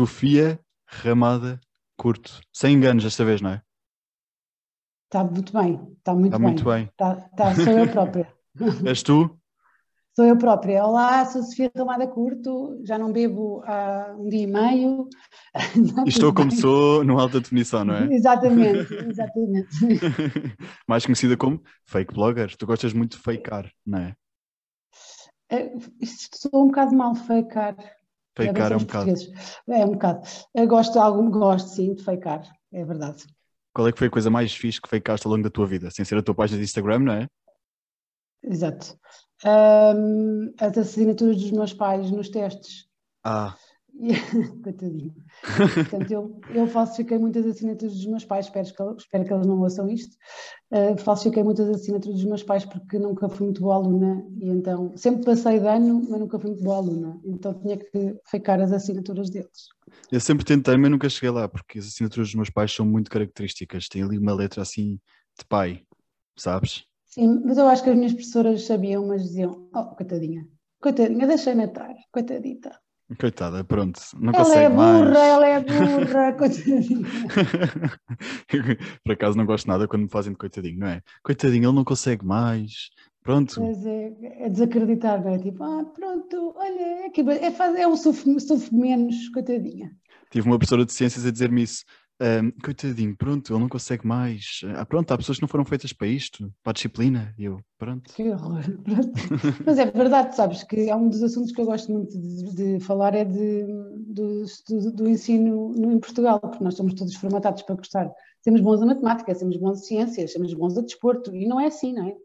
Sofia Ramada Curto. Sem enganos desta vez, não é? Está muito bem, está muito Está bem. muito bem. Está, está, sou eu própria. És tu? Sou eu própria. Olá, sou Sofia Ramada Curto, já não bebo há um dia e meio. Estou como sou no alta definição, não é? Exatamente, exatamente. Mais conhecida como fake blogger. Tu gostas muito de fakear, não é? Eh, isto Sou um bocado mal fakear. Fakear Devem é um bocado. É um bocado. Eu gosto de algum, gosto sim de fakear, é verdade. Qual é que foi a coisa mais fixe que fakeaste ao longo da tua vida? Sem ser a tua página de Instagram, não é? Exato. Ahm, as assinaturas dos meus pais nos testes. Ah, E- Coitadinho. Portanto, eu, eu falsifiquei muitas assinaturas dos meus pais, espero que, espero que eles não ouçam isto. Uh, falsifiquei muitas assinaturas dos meus pais porque nunca fui muito boa aluna e então sempre passei de ano, mas nunca fui muito boa aluna. Então tinha que ficar as assinaturas deles. eu sempre tentei, mas nunca cheguei lá, porque as assinaturas dos meus pais são muito características. Tem ali uma letra assim de pai, sabes? Sim, mas eu acho que as minhas professoras sabiam, mas diziam: Oh, coitadinha, coitadinha, deixei-na estar, coitadita. Coitada, pronto, não Ela consegue é burra, mais. ela é burra, coitadinha. Por acaso não gosto nada quando me fazem de coitadinho, não é? Coitadinho, ele não consegue mais. Pronto, Mas é, é desacreditar, não é? Tipo, ah, pronto, olha, é, que, é, faz, é um sofre, sofre menos, coitadinha. tive uma professora de ciências a dizer-me isso. Ahm, coitadinho, pronto, ele não consegue mais. Ah, pronto, há pessoas que não foram feitas para isto, para a disciplina. E eu, pronto. Que horror. Pronto. Mas é verdade, sabes, que é um dos assuntos que eu gosto muito de, de falar, é de, do, do, do ensino no, em Portugal, porque nós somos todos formatados para gostar. Sermos bons a matemática, sermos bons a ciências, sermos bons a desporto, e não é assim, não é?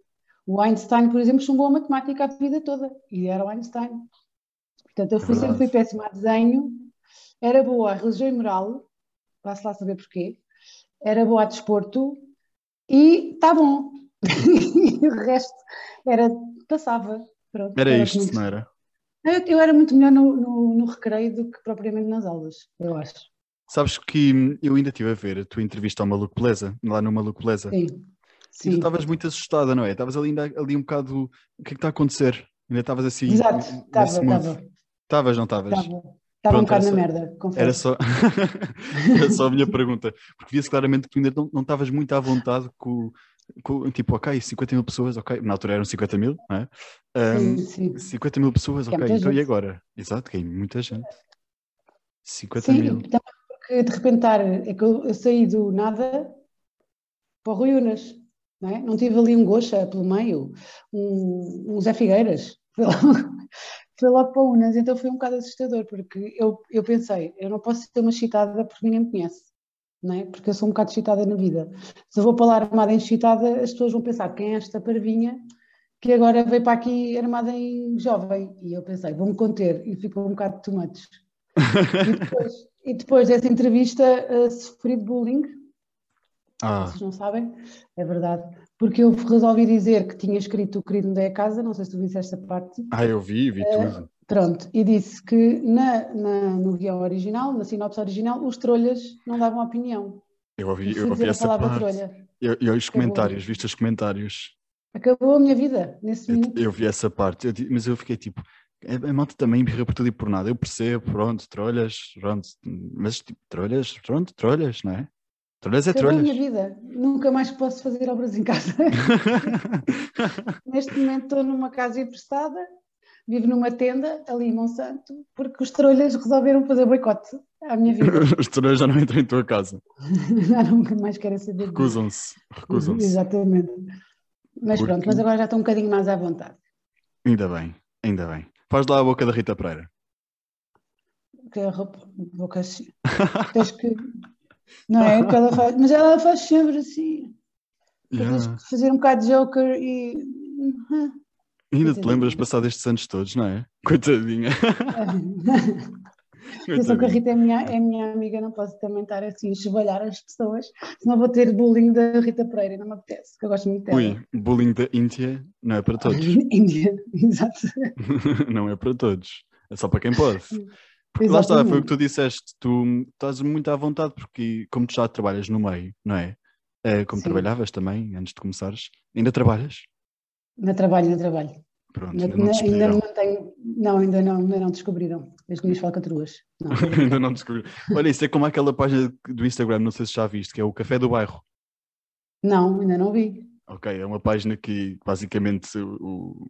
O Einstein, por exemplo, chumbou a matemática a vida toda, e era o Einstein. Portanto, eu É fui, sempre verdade. fui péssima a desenho, era boa a religião e moral, vá-se lá saber porquê, era boa a desporto, e está bom. e o resto era, passava. Pronto, Era que isto, não não era? eu, eu era muito melhor no, no, no recreio do que propriamente nas aulas, eu acho. Sabes que hum, eu ainda estive a ver a tua entrevista ao Maluco Beleza, lá no Maluco Beleza. Sim. E tu Sim. estavas muito assustada, não é? Estavas ali, ali um bocado. O que é que está a acontecer? Ainda estavas assim. Exato, estava, estava, Estavas, não estavas? Estava. Um bocado na merda, confesso. Era só, era só a minha pergunta, porque via-se claramente que tu ainda não estavas muito à vontade com, com, tipo, ok, 50 mil pessoas, ok, na altura eram 50 mil, não é? Ahm, Sim, sim. 50 mil pessoas, Que é ok, muita então e gente. agora? Exato, que é muita gente. 50 Sim, mil. também porque de repente estar, é que eu, eu saí do nada para o Rui Unas, não é? Não tive ali um Gocha pelo meio, um, um Zé Figueiras, foi logo para Unas, então foi um bocado assustador, porque eu, eu pensei, eu não posso ser uma chitada porque ninguém me conhece, não é? Porque eu sou um bocado chitada na vida. Se eu vou para lá armada em chitada, as pessoas vão pensar, quem é esta parvinha que agora veio para aqui armada em jovem? E eu pensei, vou-me conter, e ficou um bocado de tomates. E depois, e depois dessa entrevista uh, sofri de bullying, Ah, vocês não sabem, é verdade, porque eu resolvi dizer que tinha escrito o querido me dei a casa, não sei se tu viste esta parte, ah, eu vi, vi tudo. pronto, e disse que na, na- no guião original, na sinopse original, os trolhas não davam opinião. Eu ouvi, eu ouvi essa parte. trolha. Eu, eu os comentários, viste os comentários? Acabou a minha vida nesse Eu, minuto. eu vi essa parte, eu mas eu fiquei tipo, a, a malta também birra por tudo e por nada. Eu percebo, pronto, trolhas, pronto, mas tipo, trolhas, pronto, trolhas, não é? Trolhas é Acabou a trolhas. minha vida. Nunca mais posso fazer obras em casa. Neste momento estou numa casa emprestada, vivo numa tenda ali em Monsanto, porque os trolhas resolveram fazer boicote à minha vida. Os trolhas já não entram em tua casa. Já nunca mais querem saber. Recusam-se, recusam-se. Exatamente. Mas Porque- pronto, mas agora já estou um bocadinho mais à vontade. Ainda bem, ainda bem. Faz lá a boca da Rita Pereira. Que a roupa, boca assim. Tens que. Não é? O que ela faz, mas ela faz sempre assim. Yeah. fazer um bocado de Joker e. Ainda te Coitadinha. lembras passar estes anos todos, não é? Coitadinha. Atenção que a. Rita é minha, é minha amiga, não posso também estar assim a esvalhar as pessoas, senão vou ter bullying da Rita Pereira, não me apetece, que eu gosto muito dela. Ui, bullying da Índia não é para todos. Índia, exato. não é para todos. É só para quem pode. Porque lá está, foi o que tu disseste. Tu estás muito à vontade, porque como tu já trabalhas no meio, não é? É, como Sim. trabalhavas também, antes de começares, ainda trabalhas? Na trabalho, na trabalho. Pronto, Ainda, ainda não ainda não mantenho. Não, ainda não, ainda não descobriram as minhas falcatruas. Não, ainda não descobriram. Olha, isso é como aquela página do Instagram, não sei se já viste, que é o Café do Bairro. não, ainda não vi. Ok, é uma página que basicamente o,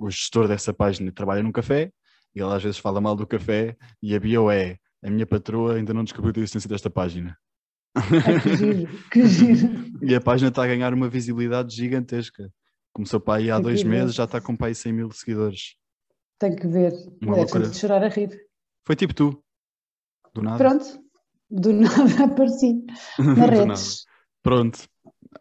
o, gestor dessa página trabalha num café ele às vezes fala mal do café e a bio é a minha patroa ainda não descobriu a existência desta página. Que giro, que giro. E a página está a ganhar uma visibilidade gigantesca. Começou para aí há Tem dois ver. meses, já está com para aí 100 mil seguidores. Tenho que ver. Uma loucura. de chorar a rir. Foi tipo tu, do nada. Pronto, do nada apareci nas redes. Pronto,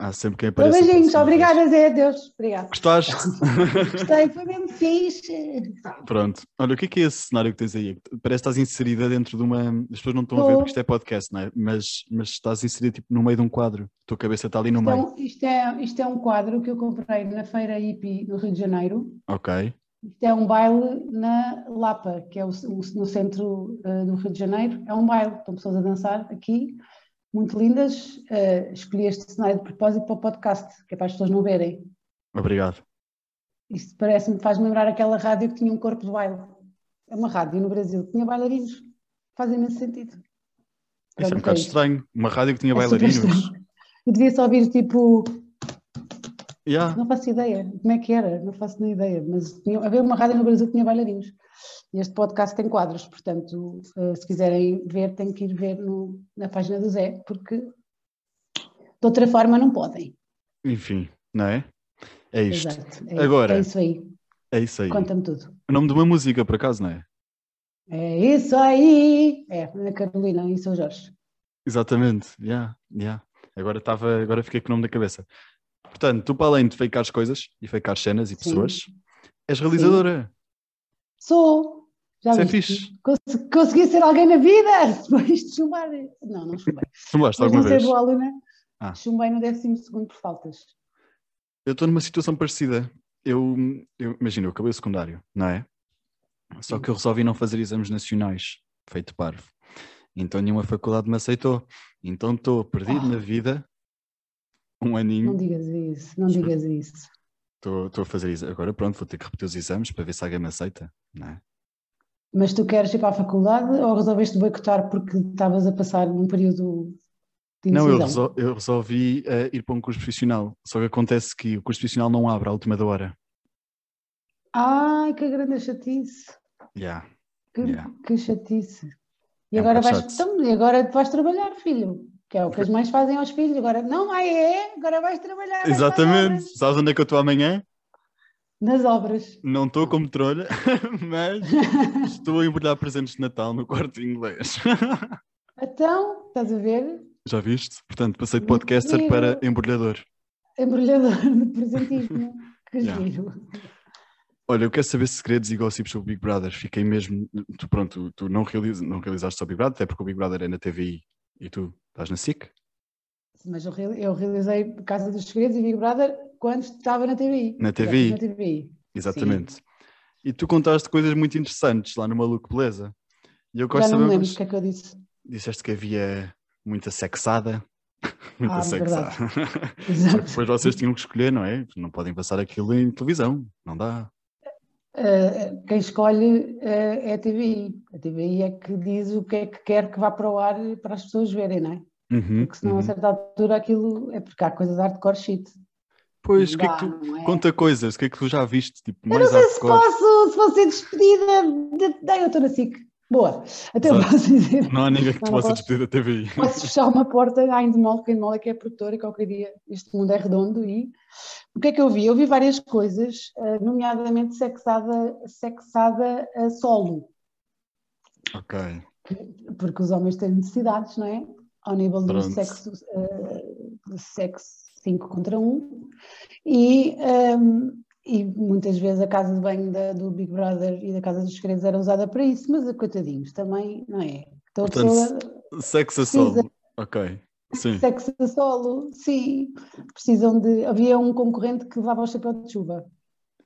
há sempre quem aparece. beijinhos, obrigada, Zé, Deus. Obrigada. Gostaste? Gostei, foi mesmo fixe. Pronto. Olha, o que é que é esse cenário que tens aí? Parece que estás inserida dentro de uma. As pessoas não estão a ver porque isto é podcast, não é? Mas, mas estás inserida tipo, no meio de um quadro. A tua cabeça está ali no Isto é, meio. isto, é, isto é um quadro que eu comprei na Feira hippie no Rio de Janeiro. Ok. Isto é um baile na Lapa, que é o, o- no centro eh, do Rio de Janeiro. É um baile, estão pessoas a dançar aqui, muito lindas. Eh, escolhi este cenário de propósito para o podcast, que é para as pessoas não verem. Obrigado. Isto parece-me, faz-me lembrar aquela rádio que tinha um corpo de baile. É uma rádio no Brasil, que tinha bailarinos. Faz imenso sentido. Isso é um Pronto, bocado isto. estranho. Uma rádio que tinha É bailarinos. Eu devia só ouvir tipo, Yeah. não faço ideia como é que era, não faço nem ideia, mas tinha, havia uma rádio no Brasil que tinha bailarinos. E este podcast tem quadros, portanto, eh, se quiserem ver, têm que ir ver no- na página do Zé, porque de outra forma não podem. Enfim, não é? É isto. Exato. É, Agora- é isso aí. É isso aí. Conta-me tudo. O nome de uma música, por acaso, não é? É isso aí! É, Ana Carolina e São Jorge. Exatamente. Yeah, yeah. Agora, estava, agora fiquei com o nome na cabeça. Portanto, tu, para além de fakeares coisas e fakear cenas e Sim. pessoas, és realizadora. Sou! Já Isso é fixe. Cons- consegui ser alguém na vida depois de chumbar. Não, não chumbei. Chumbaste alguma não vez? aluna, Ah. chumbei no 12 por faltas. Eu estou numa situação parecida. Eu, eu imagino, eu acabei o secundário, não é? Só que eu resolvi não fazer exames nacionais, feito parvo. Então nenhuma faculdade me aceitou. Então estou perdido Ah. na vida, um Não aninho, digas isso, não digas isso. estou a fazer isso. Agora pronto, vou ter que repetir os exames para ver se alguém me aceita, não é? Mas tu queres ir para a faculdade ou resolveste boicotar porque estavas a passar num período de Não, eu, resol- eu resolvi eh, ir para um curso profissional. Só que acontece que o curso profissional não abre à última da hora. Ai, que grande chatice. Yeah. Que, Yeah. que chatice. E É um agora, bocado vais, então, e agora vais trabalhar, filho. Que é o que as mães fazem aos filhos. Agora, não, ai é, agora vais trabalhar. Exatamente. Sabes onde é que eu estou amanhã? Nas obras. Não estou como trolha, mas estou a embrulhar presentes de Natal no quarto de inglês. Então, estás a ver? Já viste? Portanto, passei de podcaster giro. para embrulhador. Embrulhador de presentismo. Que Yeah. giro. Olha, eu quero saber segredos e gossips sobre o Big Brother. Fiquei mesmo. Tu, pronto, tu não, realiza, não realizaste só o Big Brother, até porque o Big Brother é na TVI e tu estás na SIC. Mas eu, eu realizei Casa dos Segredos e Big Brother quando estava na TVI. Na TVI. Na TVI. Exatamente. E tu contaste coisas muito interessantes lá no Maluco Beleza. E eu gosto Já de não me lembro o que é que eu disse. Disseste que havia muita sexada. muita Ah, sexada. Depois vocês tinham que escolher, não é? Não podem passar aquilo em televisão. Não dá. Uh, quem escolhe uh, é a TVI. A TVI é que diz o que é que quer que vá para o ar para as pessoas verem, não é? Uhum, Porque senão uhum. a certa altura aquilo é porque há coisas hardcore shit. Pois, o que é que tu. é? Conta coisas, o que é que tu já viste? Tipo, Eu não mais sei se posso, se vou ser despedida. De... Não, eu estou na SIC. Boa. Até eu Exato. posso dizer. Não há ninguém que te possa posso. despedir da TVI. Posso fechar uma porta à Endemol, que a Endemol é que é produtora e qualquer dia este mundo é redondo e o que é que eu vi? Eu vi várias coisas, eh, nomeadamente sexada, sexada a solo, Ok. porque os homens têm necessidades, não é? Ao nível do Pronto. sexo, eh, do sexo 5 contra 1 e, ehm, e muitas vezes a casa de banho da- do Big Brother e da Casa dos Segredos era usada para isso, mas coitadinhos também, não é? Então a Portanto, pessoa Sexo a solo. Ok. Sim. Sexo a solo, sim. Precisam de. Havia um concorrente que levava o chapéu de chuva.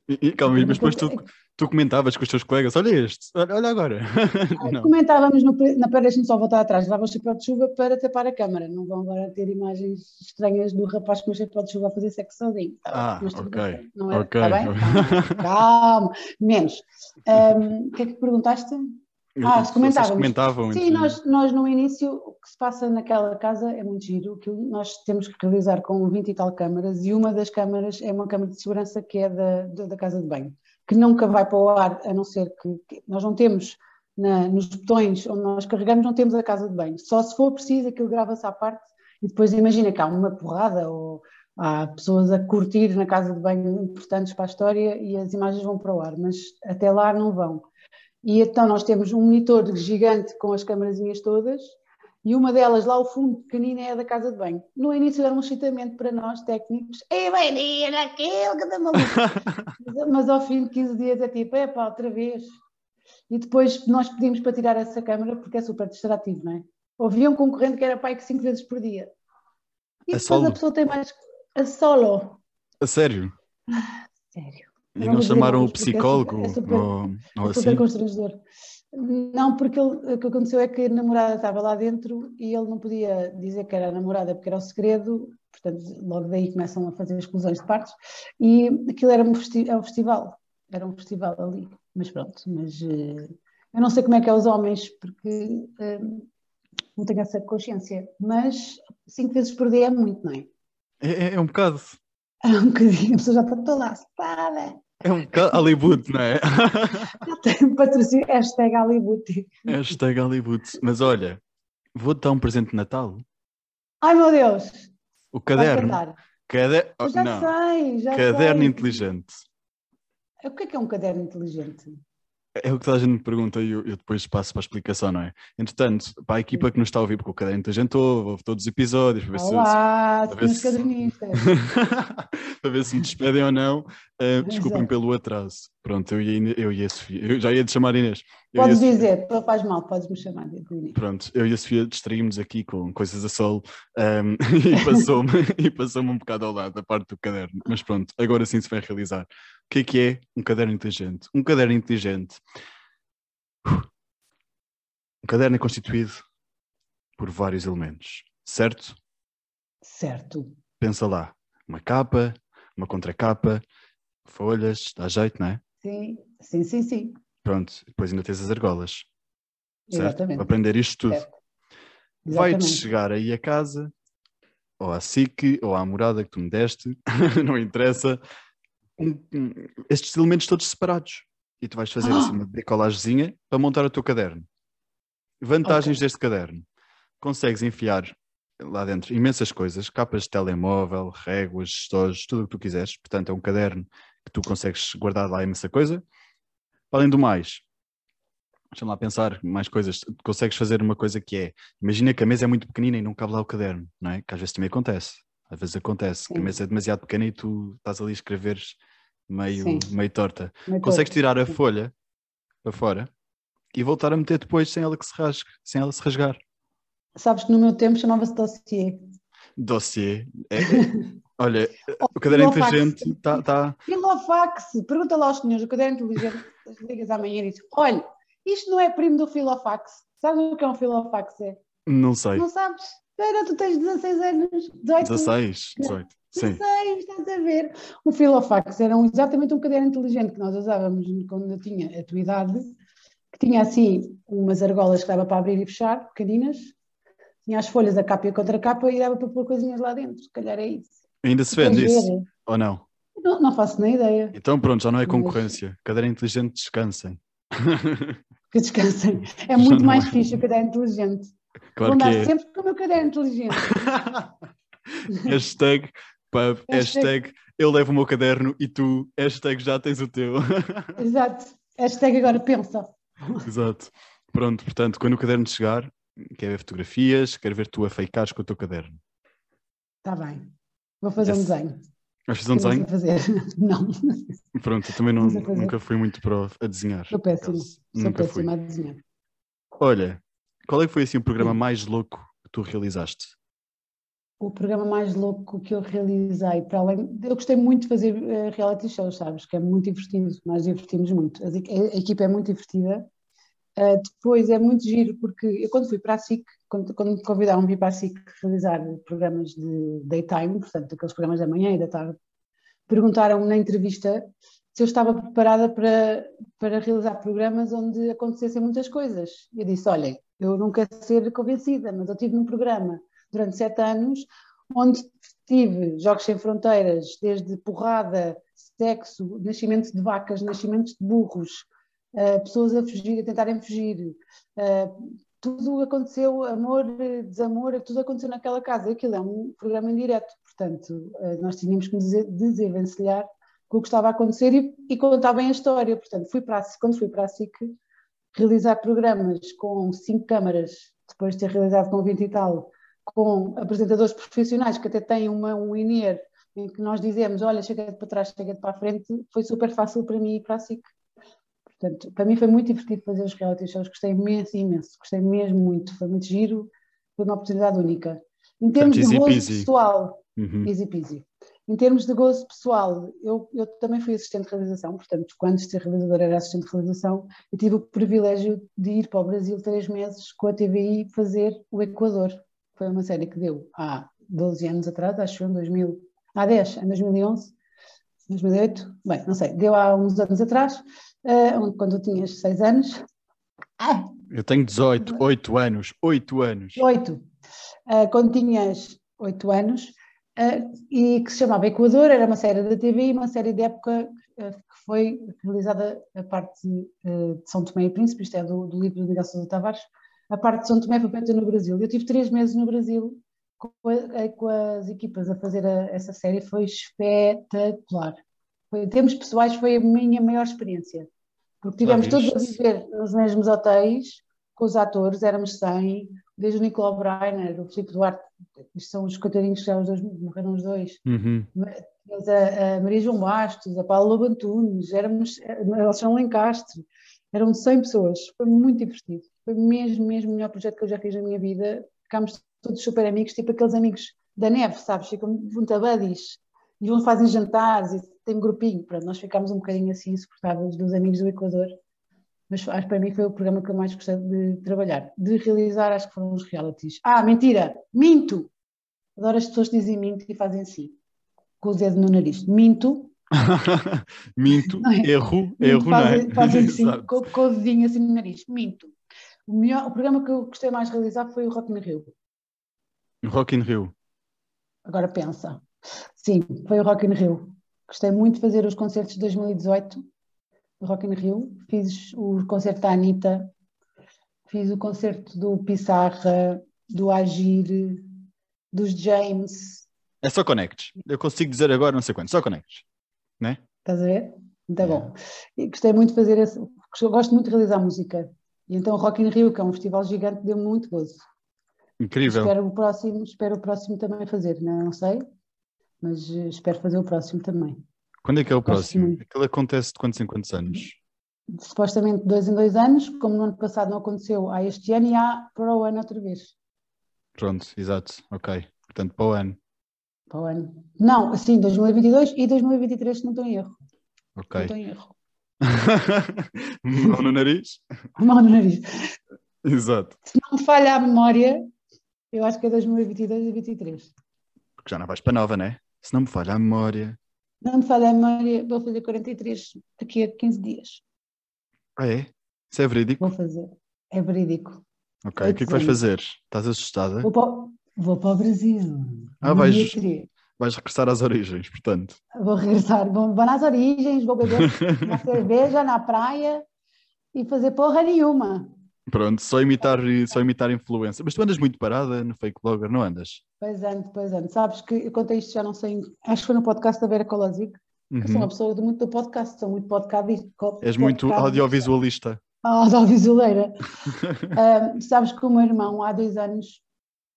E, e, calma, mas depois tu, tu comentavas com os teus colegas: olha este, olha, olha agora. Não. Comentávamos no, na para deixa-me só voltar atrás, levava o chapéu de chuva para tapar a câmara. Não vão agora ter imagens estranhas do rapaz com o chapéu de chuva a fazer sexo sozinho. Ah, ok. Não era? ok. Está bem? Calma, menos. Um, o que é que perguntaste? Ah, se comentávamos. comentavam. Sim, nós, nós no início, o que se passa naquela casa é muito giro, que nós temos que realizar com 20 e tal câmaras e uma das câmaras é uma câmara de segurança que é da, da, da casa de banho, que nunca vai para o ar, a não ser que, que nós não temos na, nos botões onde nós carregamos, não temos a casa de banho. Só se for preciso, aquilo grava-se à parte e depois imagina que há uma porrada ou há pessoas a curtir na casa de banho importantes para a história e as imagens vão para o ar, mas até lá não vão. E então nós temos um monitor gigante com as câmarazinhas todas e uma delas lá ao fundo, pequenina, é a da casa de banho. No início era um excitamento para nós técnicos. Ei, bem, aquele que está maluco. mas, mas ao fim de 15 dias é tipo, é pá, outra vez. E depois nós pedimos para tirar essa câmara porque é super distrativo, não é? Havia um concorrente que era pai que 5 vezes por dia. E A depois solo? a pessoa tem mais. A solo. A sério? Sério. E Não chamaram o é psicólogo super- é super- ou, ou É assim? super constrangedor. Não, porque ele- o que aconteceu é que a namorada estava lá dentro e ele não podia dizer que era a namorada porque era o segredo, portanto, logo daí começam a fazer exclusões de partes. E aquilo era um, festi é um festival, era um festival ali. Mas pronto, mas eh, eu não sei como é que é os homens, porque eh, não tenho essa consciência. Mas cinco vezes por dia é muito, não é? É, é- é um bocado. É um bocadinho, a pessoa já está toda lá, espada. É um bocado Hollywood, não é? Patrocínio, hashtag Hollywood. Hashtag Hollywood. Mas olha, vou-te dar um presente de Natal. Ai meu Deus! O caderno. cantar. Cade... Eu já não. sei, já Caderno sei. inteligente. O que é que é um caderno inteligente? É o que toda a gente me pergunta e eu, eu depois passo para a explicação, não é? Entretanto, para a equipa que nos está a ouvir, porque o caderno inteligente ouve, ouve todos os episódios, para ver se, Olá, ver senhores se- cadernistas. para ver se me despedem ou não. Uh, desculpem pelo atraso. Pronto, eu a Ine- eu a Sofia. Eu já ia te chamar Inês. Podes Sofia- dizer, não faz mal, podes-me chamar de. Pronto, eu e a Sofia distraímos aqui com coisas a solo um, e passou-me passou-me um bocado ao lado da parte do caderno. Mas pronto, agora sim se vai realizar. O que é que é um caderno inteligente? Um caderno inteligente. Um caderno é constituído por vários elementos, certo? Certo. Pensa lá, uma capa, uma contracapa, folhas, dá jeito, não é? Sim, sim, sim, sim. Pronto, depois ainda tens as argolas, certo? Exatamente. Para aprender isto tudo. Certo. Vai-te chegar aí a casa, ou à SIC, ou à morada que tu me deste, não interessa, um- um- estes elementos todos separados. E tu vais fazer assim uma decolagezinha para montar o teu caderno. Vantagens Ok. deste caderno. Consegues enfiar lá dentro imensas coisas, capas de telemóvel, réguas, estojos, tudo o que tu quiseres. Portanto, é um caderno que tu consegues guardar lá imensa coisa. Além do mais, deixa-me lá pensar mais coisas. Consegues fazer uma coisa que é, imagina que a mesa é muito pequenina e não cabe lá o caderno, não é? Que às vezes também acontece. Às vezes acontece, que a mesa é demasiado pequena e tu estás ali a escreveres meio, Sim. meio torta. Muito Consegues bom. tirar a folha para fora e voltar a meter depois sem ela que se rasgue, sem ela se rasgar. Sabes que no meu tempo chamava-se dossiê. Dossiê. É- olha, o caderno inteligente está. Tá, Filofax. Pergunta lá aos senhores, o caderno inteligente, ligas amanhã e dizes, olha, isto não é primo do Filofax. Sabes o que é um Filofax? É? não sei. Não sabes? Espera, tu tens 16 anos, 18 16, 18. Sim. 16, estás a ver? O Filofax era um- exatamente um caderno inteligente que nós usávamos quando eu tinha a tua idade, que tinha assim umas argolas que dava para abrir e fechar, pequeninas, tinha as folhas, a capa e a contracapa e dava para pôr coisinhas lá dentro, se calhar é isso. Ainda se vende isso? Ou não? Não, não faço nem ideia. Então pronto, já não é concorrência. Caderno inteligente, descansem. Que descansem. É muito não mais é. fixe o caderno inteligente. Claro Vou andar é. sempre com o meu caderno inteligente. hashtag, pub, hashtag, eu levo o meu caderno e tu, hashtag, já tens o teu. Exato. Hashtag agora pensa. Exato. Pronto, portanto, quando o caderno chegar, quer ver fotografias, quero ver tu a fakeares com o teu caderno. Está bem. Vou fazer um desenho. Vais fazer um desenho? fazer. Não. Pronto, eu também não, nunca fui muito pro a desenhar. Sou acaso. Sou Nunca fui. péssima a desenhar. Olha, qual é que foi assim o programa Sim. mais louco que tu realizaste? o programa mais louco que eu realizei, para além, eu gostei muito de fazer uh, reality shows, sabes, que é muito divertido, nós divertimos muito, a, a, a equipa é muito divertida, uh, depois é muito giro, porque eu quando fui para a SIC, quando, quando me convidaram para a SIC realizar programas de daytime, portanto aqueles programas da manhã e da tarde, perguntaram-me na entrevista se eu estava preparada para, para realizar programas onde acontecessem muitas coisas. Eu disse, olhem, eu não quero ser convencida, mas eu estive num programa durante sete anos, onde tive Jogos Sem Fronteiras, desde porrada, sexo, nascimento de vacas, nascimentos de burros, uh, pessoas a fugir, a tentarem fugir, uh, tudo aconteceu, amor, desamor, tudo aconteceu naquela casa. Aquilo é um programa em portanto, uh, nós tínhamos que nos desenvencilhar com o que estava a acontecer e, e contar bem a história. Portanto, fui para a, quando fui para a SIC realizar programas com cinco câmaras, depois de ter realizado com 20 e tal, com apresentadores profissionais que até têm uma, um INER em que nós dizemos, olha, chega para trás, chega para a frente, foi super fácil para mim e para a SIC. Portanto, para mim foi muito divertido fazer os reality shows, gostei imenso, imenso, gostei mesmo muito, foi muito giro, foi uma oportunidade única. Em termos de gozo peasy. pessoal, uhum. easy peasy. Em termos de gozo pessoal, eu, eu também fui assistente de realização, portanto, quando de ser realizadora era assistente de realização, eu tive o privilégio de ir para o Brasil três meses com a TVI fazer o Equador, foi uma série que deu há 12 anos atrás, acho em 2000, há 10, em 2011, 2008, bem, não sei, deu há uns anos atrás, uh, quando eu tinhas 6 anos. Ah, eu tenho 18, 8 anos, 8 anos. 8, uh, quando tinhas 8 anos, uh, e que se chamava Equador, era uma série da TV, uma série de época que foi realizada a parte de São Tomé e Príncipe, isto é do, do livro do Miguel Sousa Tavares, a parte de São Tomé foi feita no Brasil. Eu tive três meses no Brasil com, a, com as equipas a fazer a, essa série, foi espetacular. Foi, em termos pessoais, foi a minha maior experiência. Porque tivemos todos a viver nos mesmos hotéis, com os atores, éramos 100, desde o Nicolau Breiner, o Filipe Duarte, isto são os coitadinhos que já os dois morreram os dois, uhum. a, a, Maria João Bastos, a Paula Lobantunes, éramos, a Alexandre Lencastre, eram 100 pessoas, foi muito divertido. Foi mesmo, mesmo o melhor projeto que eu já fiz na minha vida. Ficámos todos super amigos, tipo aqueles amigos da neve, sabes? Ficam muito buddies e vão fazem jantares e tem um grupinho. Pronto, nós ficámos um bocadinho assim insuportáveis dos amigos do Equador. Mas acho que para mim foi o programa que eu mais gostei de trabalhar. De realizar, acho que foram os realities. Ah, mentira! Minto! Adoro as pessoas que dizem minto e fazem assim, com o dedo no nariz. Minto, minto, é? erro, erro, não é? Fazem assim, com, com, o dedinho assim no nariz, minto. O, melhor, o programa que eu gostei mais de realizar foi o Rock in Rio. Rock in Rio. Agora pensa. Sim, foi o Rock in Rio. Gostei muito de fazer os concertos de 2018 do Rock in Rio. Fiz o concerto da Anitta, fiz o concerto do Pissarra, do Agir, dos James. É só Connect. Eu consigo dizer agora não sei quanto, só Connect. Né? Estás a ver? Muito é. bom. E gostei muito de fazer esse. Gosto muito de realizar música. E então o Rock in Rio, que é um festival gigante, deu-me muito gozo. Incrível. Espero o próximo, espero o próximo também fazer, não, não sei, mas eh, espero fazer o próximo também. Quando é que é o próximo? Aquilo acontece de quantos em quantos anos? Supostamente dois em dois anos, como no ano passado não aconteceu, há este ano e há para o ano outra vez. Pronto, exato, ok. Portanto, para o ano. Para o ano. Não, assim, 2022 e 2023, se não estou em erro. Ok. Não estou em erro. Mão no nariz? Mão no nariz. Exato. Se não me falha a memória, eu acho que é 2022 e 2023. Porque já não vais para nova, né? Se não me falha a memória. Não me falha a memória, vou fazer 43 daqui a 15 dias. Ah, é? Isso é verídico? Vou fazer. É verídico. Ok, o que é que vais fazer? Estás assustada? Vou para, vou para o Brasil. Ah, vais, vais regressar às origens, portanto. Vou regressar, vou, vou nas origens, vou beber uma cerveja na praia e fazer porra nenhuma. Pronto, só imitar, só imitar influência. Mas tu andas muito parada no fake blogger, não andas? Pois ando, pois ando. Sabes que eu contei isto já não sei, acho que foi no podcast da Vera Colosic. Uhum. Eu sou uma pessoa de muito do podcast, sou muito podcast. És muito audiovisualista. Audiovisualeira. uh, sabes que o meu irmão há dois anos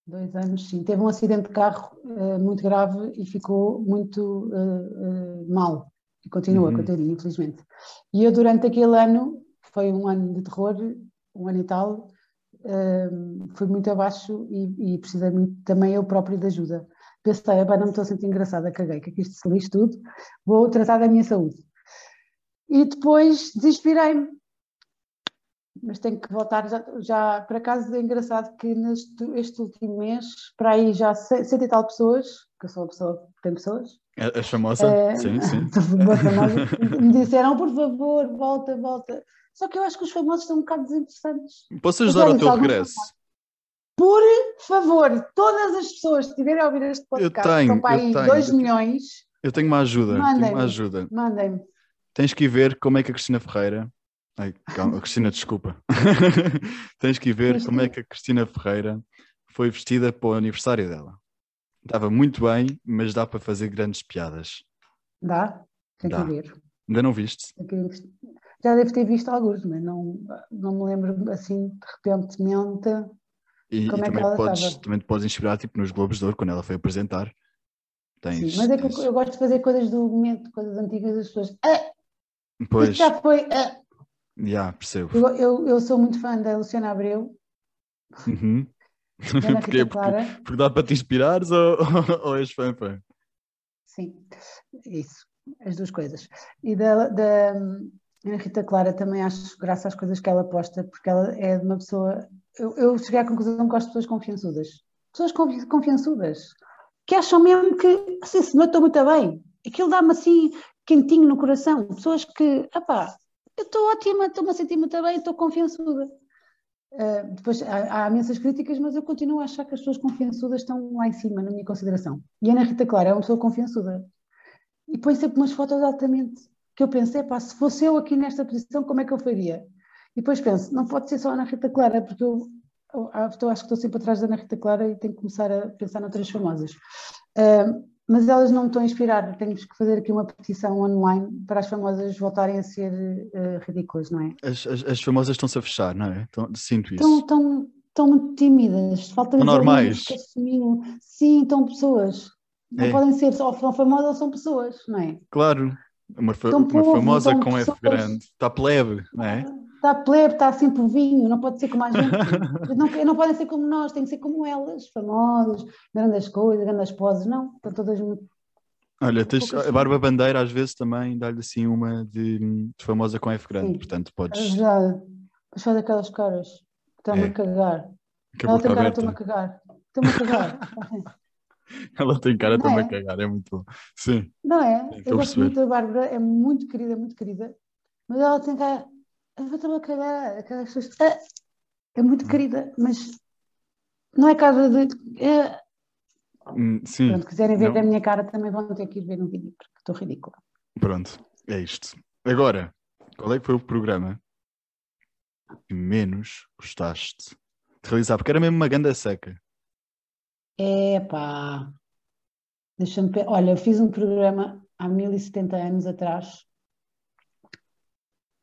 Dois anos, sim. Teve um acidente de carro uh, muito grave e ficou muito uh, uh, mal. E continua, uhum. coitadinho, infelizmente. E eu, durante aquele ano, foi um ano de terror, um ano e tal, fui muito abaixo e, e precisei muito, também eu próprio de ajuda. pensei, não me estou a sentir engraçada, caguei, que aqui isto se lixe tudo, vou tratar da minha saúde. E depois desinspirei-me. Mas tenho que voltar já, já por acaso é engraçado que neste este último mês, para aí já cento e tal pessoas, que eu sou uma pessoa que tem pessoas. É, és famosa? É, sim, sim. famosa, me disseram, por favor, volta, volta. Só que eu acho que os famosos estão um bocado desinteressantes. Posso ajudar ao teu regresso? Por favor, todas as pessoas que estiverem a ouvir este podcast, eu tenho, estão para aí 2 milhões. Eu tenho uma ajuda. Mandem-me. Uma ajuda. Mandem-me. Tens que ir ver como é que a Cristina Ferreira. Ai, calma, Cristina, desculpa. Tens que ir ver como é que a Cristina Ferreira foi vestida para o aniversário dela. Estava muito bem, mas dá para fazer grandes piadas. Dá? Tem que ver. Ainda não viste? Já devo ter visto alguns, mas não, não me lembro assim de repentemente e, Como e é também, podes, estava? também te podes inspirar tipo, nos Globos de Ouro, quando ela foi apresentar. Tens, Sim, mas é que tens... eu, eu, gosto de fazer coisas do momento, coisas antigas das pessoas. Ah, pois. já foi. Ah. Yeah, percebo. Eu, eu, eu, sou muito fã da Luciana Abreu. Uhum. Porquê? Porque, porque dá para te inspirares ou, ou és fã? Sim, isso, as duas coisas. E da, da Rita Clara também acho graças às coisas que ela posta, porque ela é uma pessoa eu, eu cheguei à conclusão que gosto de pessoas confiançudas. Pessoas confiançudas. Que acham mesmo que, assim, se não estou muito bem. Aquilo dá-me assim, quentinho no coração. Pessoas que, apá, eu estou ótima, estou-me a sentir muito bem, estou confiançuda. Uh, depois há, há imensas críticas, mas eu continuo a achar que as pessoas confiançudas estão lá em cima, na minha consideração. E a Ana Rita Clara é uma pessoa confiançuda. E põe sempre umas fotos altamente. Que eu pensei, pá, se fosse eu aqui nesta posição, como é que eu faria? E depois penso, não pode ser só a Ana Rita Clara, porque eu, eu, eu acho que estou sempre atrás da Ana Rita Clara e tenho que começar a pensar noutras famosas. Uh, mas elas não me estão a inspirar, temos que fazer aqui uma petição online para as famosas voltarem a ser uh, ridículas, não é? As, as, as famosas estão-se a fechar, não é? Então, sinto isso. Estão, estão, estão muito tímidas, falta estão normais. Sim, estão pessoas. Não é. podem ser só famosas ou são pessoas, não é? Claro, uma, fa uma povo, famosa com pessoas. F grande, está plebe, não é? Está plebe, está sempre vinho, não pode ser como a gente. não, não podem ser como nós, tem que ser como elas, famosas, grandes coisas, grandes poses, não, estão todas muito. Olha, tens, a Barba Bandeira às vezes também dá-lhe assim uma de, de, famosa com F grande, Sim. portanto podes. Já, depois faz aquelas caras, está-me é. a cagar. Ela tem cara, estou-me a cagar. Estou-me a cagar. Ela tem cara, estou-me é? a cagar, é muito bom. Sim. Não é? Eu gosto muito da Bárbara, é muito querida, muito querida, mas ela tem cara eu a cagar, pessoas. Ah, é muito querida, mas não é casa de. É... Hum, sim. Pronto, quiserem ver não. a minha cara também vão ter que ir ver no vídeo, porque estou ridícula. Pronto, é isto. Agora, qual é que foi o programa que menos gostaste de realizar? Porque era mesmo uma ganda seca. Epá, deixa-me. Olha, eu fiz um programa há 1070 anos atrás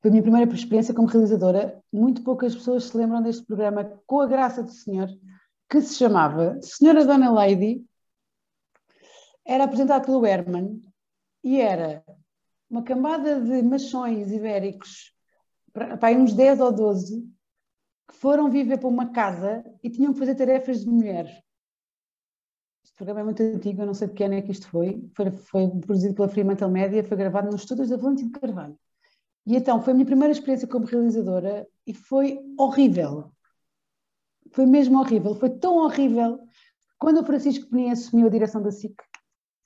foi a minha primeira experiência como realizadora. Muito poucas pessoas se lembram deste programa, com a graça do Senhor, que se chamava Senhora Dona Lady. Era apresentado pelo Herman e era uma cambada de machões ibéricos, para uns 10 ou 12, que foram viver para uma casa e tinham que fazer tarefas de mulher. Este programa é muito antigo, eu não sei de que ano é que isto foi. Foi, foi produzido pela Fremantle Média, foi gravado nos estúdios da Valentim de Carvalho. E então foi a minha primeira experiência como realizadora e foi horrível. Foi mesmo horrível. Foi tão horrível. Quando o Francisco Peninha assumiu a direção da SIC,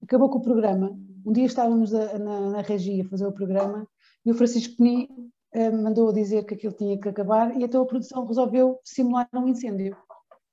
acabou com o programa. Um dia estávamos a, na, na regia a fazer o programa e o Francisco Peninha eh, mandou dizer que aquilo tinha que acabar e então a produção resolveu simular um incêndio.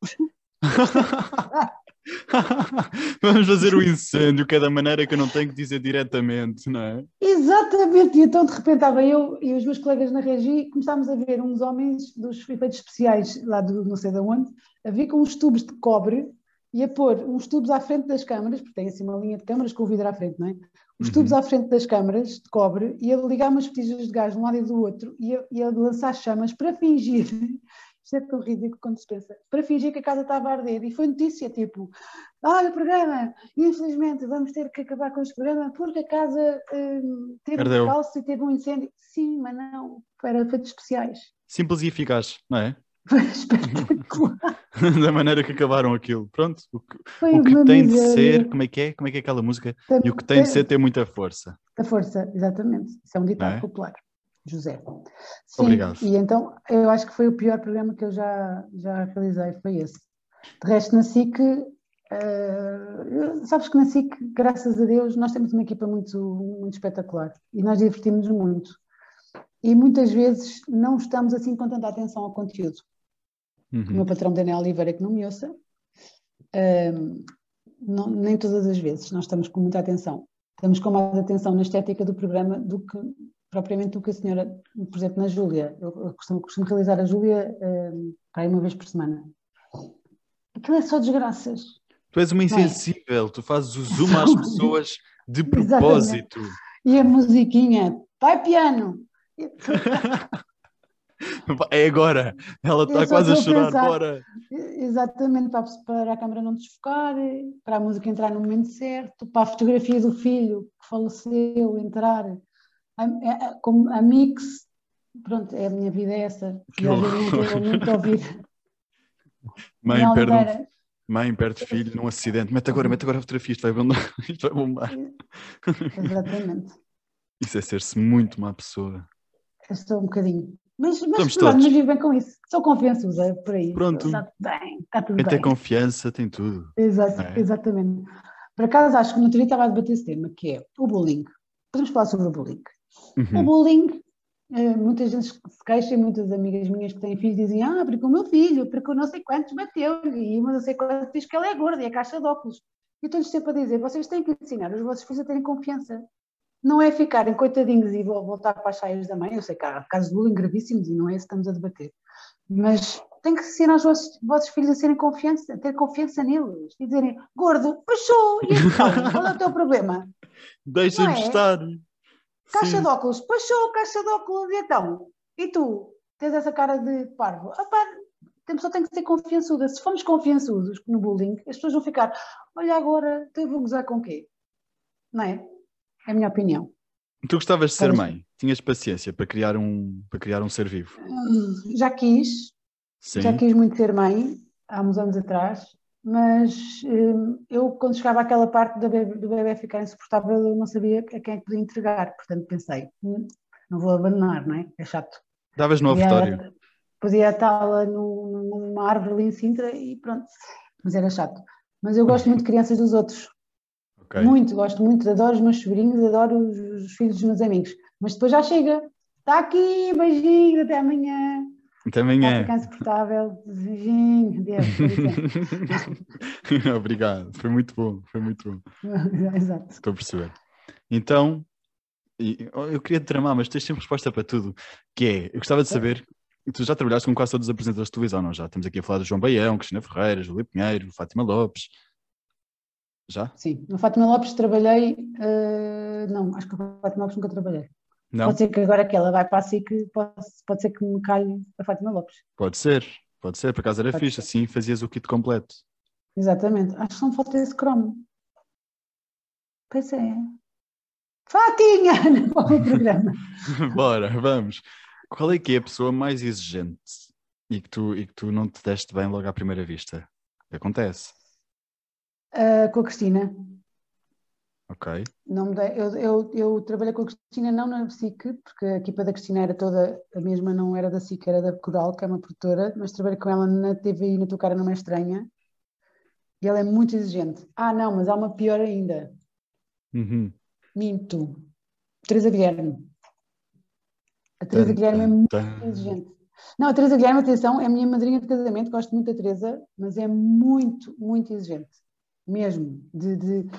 Vamos fazer o um incêndio, que é da maneira que eu não tenho que dizer diretamente, não é? Exatamente, e então de repente estava eu e os meus colegas na regi começámos a ver uns homens dos efeitos especiais lá do não sei de onde, a vir com uns tubos de cobre e a pôr uns tubos à frente das câmaras, porque tem assim uma linha de câmaras com o vidro à frente, não é? Os tubos uhum. à frente das câmaras de cobre e a ligar umas botijas de gás de um lado e do outro e a, e a lançar chamas para fingir isto é tão ridículo quando se pensa, para fingir que a casa estava a arder. E foi notícia, tipo, ah, o programa, infelizmente vamos ter que acabar com este programa porque a casa hum, teve Ardeu. um falso e teve um incêndio. Sim, mas não, para efeitos especiais. Simples e eficaz, não é? Foi espetacular. da maneira que acabaram aquilo. Pronto, o que, o que tem de miséria. ser, como é que é? Como é que é aquela música? E o que tem de ser tem muita força. A força, exatamente. Isso é um ditado é? popular. José. Sim, Obrigado. E então eu acho que foi o pior programa que eu já, já realizei, foi esse. De resto, na SIC, eh, sabes que na SIC, graças a Deus, nós temos uma equipa muito, muito espetacular e nós divertimos muito. E muitas vezes não estamos assim com tanta atenção ao conteúdo. O Uhum. meu patrão Daniel Oliveira, que não me ouça, ehm, não- nem todas as vezes nós estamos com muita atenção. Estamos com mais atenção na estética do programa do que propriamente do que a senhora, por exemplo, na Júlia. Eu, costumo, costumo realizar a Júlia para aí uma vez por semana. Aquilo é só desgraças. Tu és uma é? insensível, tu fazes o zoom às pessoas de Exatamente. propósito. E a musiquinha, vai piano! É agora, ela está quase a chorar, pensar. bora. Exatamente, para, a- para a câmara não desfocar, para a música entrar no momento certo, para a fotografia do filho que faleceu entrar, a, a- como a mix, pronto, é a minha vida é essa. Que horror. muito ouvir. Mãe perde, um- mãe perde filho num acidente. Mete agora, mete agora a fotografia, isto vai bombar. Isto vai bombar. Exatamente, Isso é ser-se muito má pessoa. eu estou um bocadinho. Mas, mas, todos. mas vivo bem com isso. Sou confiançuda por aí. Pronto. Está bem, está tudo Quem tem bem. confiança tem tudo. Exato, É. Exatamente. Por acaso, acho que no outro dia estava a debater esse tema, que é o bullying. Podemos falar sobre o bullying. O Uhum. bullying, eh, muita gente se queixa, e muitas amigas minhas que têm filhos dizem, ah, porque o meu filho, porque o não sei quantos bateu-lhe, e uma não sei quantos diz que ela é gorda e é caixa de óculos. E estou-lhes sempre a dizer, vocês têm que ensinar os vossos filhos a terem confiança. Não é ficarem coitadinhos e vo- voltar para as saias da mãe, eu sei que há casos de bullying gravíssimos e não é isso que estamos a debater. Mas tem que ensinar os vossos, vossos filhos a serem confiança, a ter confiança neles e dizerem, gordo, puxou, e então, qual é o teu problema? Deixa-me Não é? estar. Caixa Sim. de óculos, passou, caixa de óculos, e então? E tu? Tens essa cara de parvo? Ah, pá, tem- só tem que ser confiançuda. Se formos confiançudos no bullying, as pessoas vão ficar, olha agora, eu vou gozar com o quê? Não é? É a minha opinião. Tu gostavas de ser mãe? Tinhas paciência para criar um, para criar um ser vivo? Já quis, Sim. já quis muito ser mãe, há uns anos atrás, mas hum, eu, quando chegava àquela parte do bebê, do bebê ficar insuportável, eu não sabia a quem é que podia entregar. Portanto, pensei, hum, não vou abandonar, não é? É chato. Davas no ofertório. Podia num- numa árvore ali em Sintra e pronto. Mas era chato. Mas eu gosto muito de crianças dos outros. Ok. Muito, gosto muito. Adoro os meus sobrinhos, adoro os, os filhos dos meus amigos. Mas depois já chega. Está aqui, beijinho, até amanhã. Também é. ficar insuportável. Beijinho, Deus. Obrigado. Foi muito bom. Foi muito bom. Exato. Estou a perceber. Então, eu queria te tramar, mas tens sempre resposta para tudo. Que é, eu gostava de saber, tu já trabalhaste com quase todos os apresentadores de televisão, não? Já estamos aqui a falar do João Baião, Cristina Ferreira, Júlia Pinheiro, Fátima Lopes. Já? Sim, no Fátima Lopes trabalhei. eh, não, acho que no Fátima Lopes nunca trabalhei. Não? Pode ser que agora que ela vai para a SIC, pode, pode ser que me calhe a Fátima Lopes. Pode ser. Pode ser, por acaso era Pode fixe, ser. assim fazias o kit completo. Exatamente. Acho que só me falta esse cromo. Pois é. Fatinha! Para o programa. Bora, vamos. Qual é que é a pessoa mais exigente e que tu, e que tu não te deste bem logo à primeira vista? Acontece. Ah, com a Cristina. Ok. Não me dei- eu, eu, eu trabalhei com a Cristina não na SIC, porque a equipa da Cristina era toda a mesma, não era da SIC, era da Coral, que é uma produtora, mas trabalhei com ela na TV na Tua Cara Não É Estranha. E ela é muito exigente. Ah, não, mas há uma pior ainda. Uhum. Minto. Teresa Guilherme. A Teresa Guilherme é muito exigente. Não, a Teresa Guilherme, atenção, é a minha madrinha de casamento, gosto muito da Teresa, mas é muito, muito exigente. Mesmo. De, de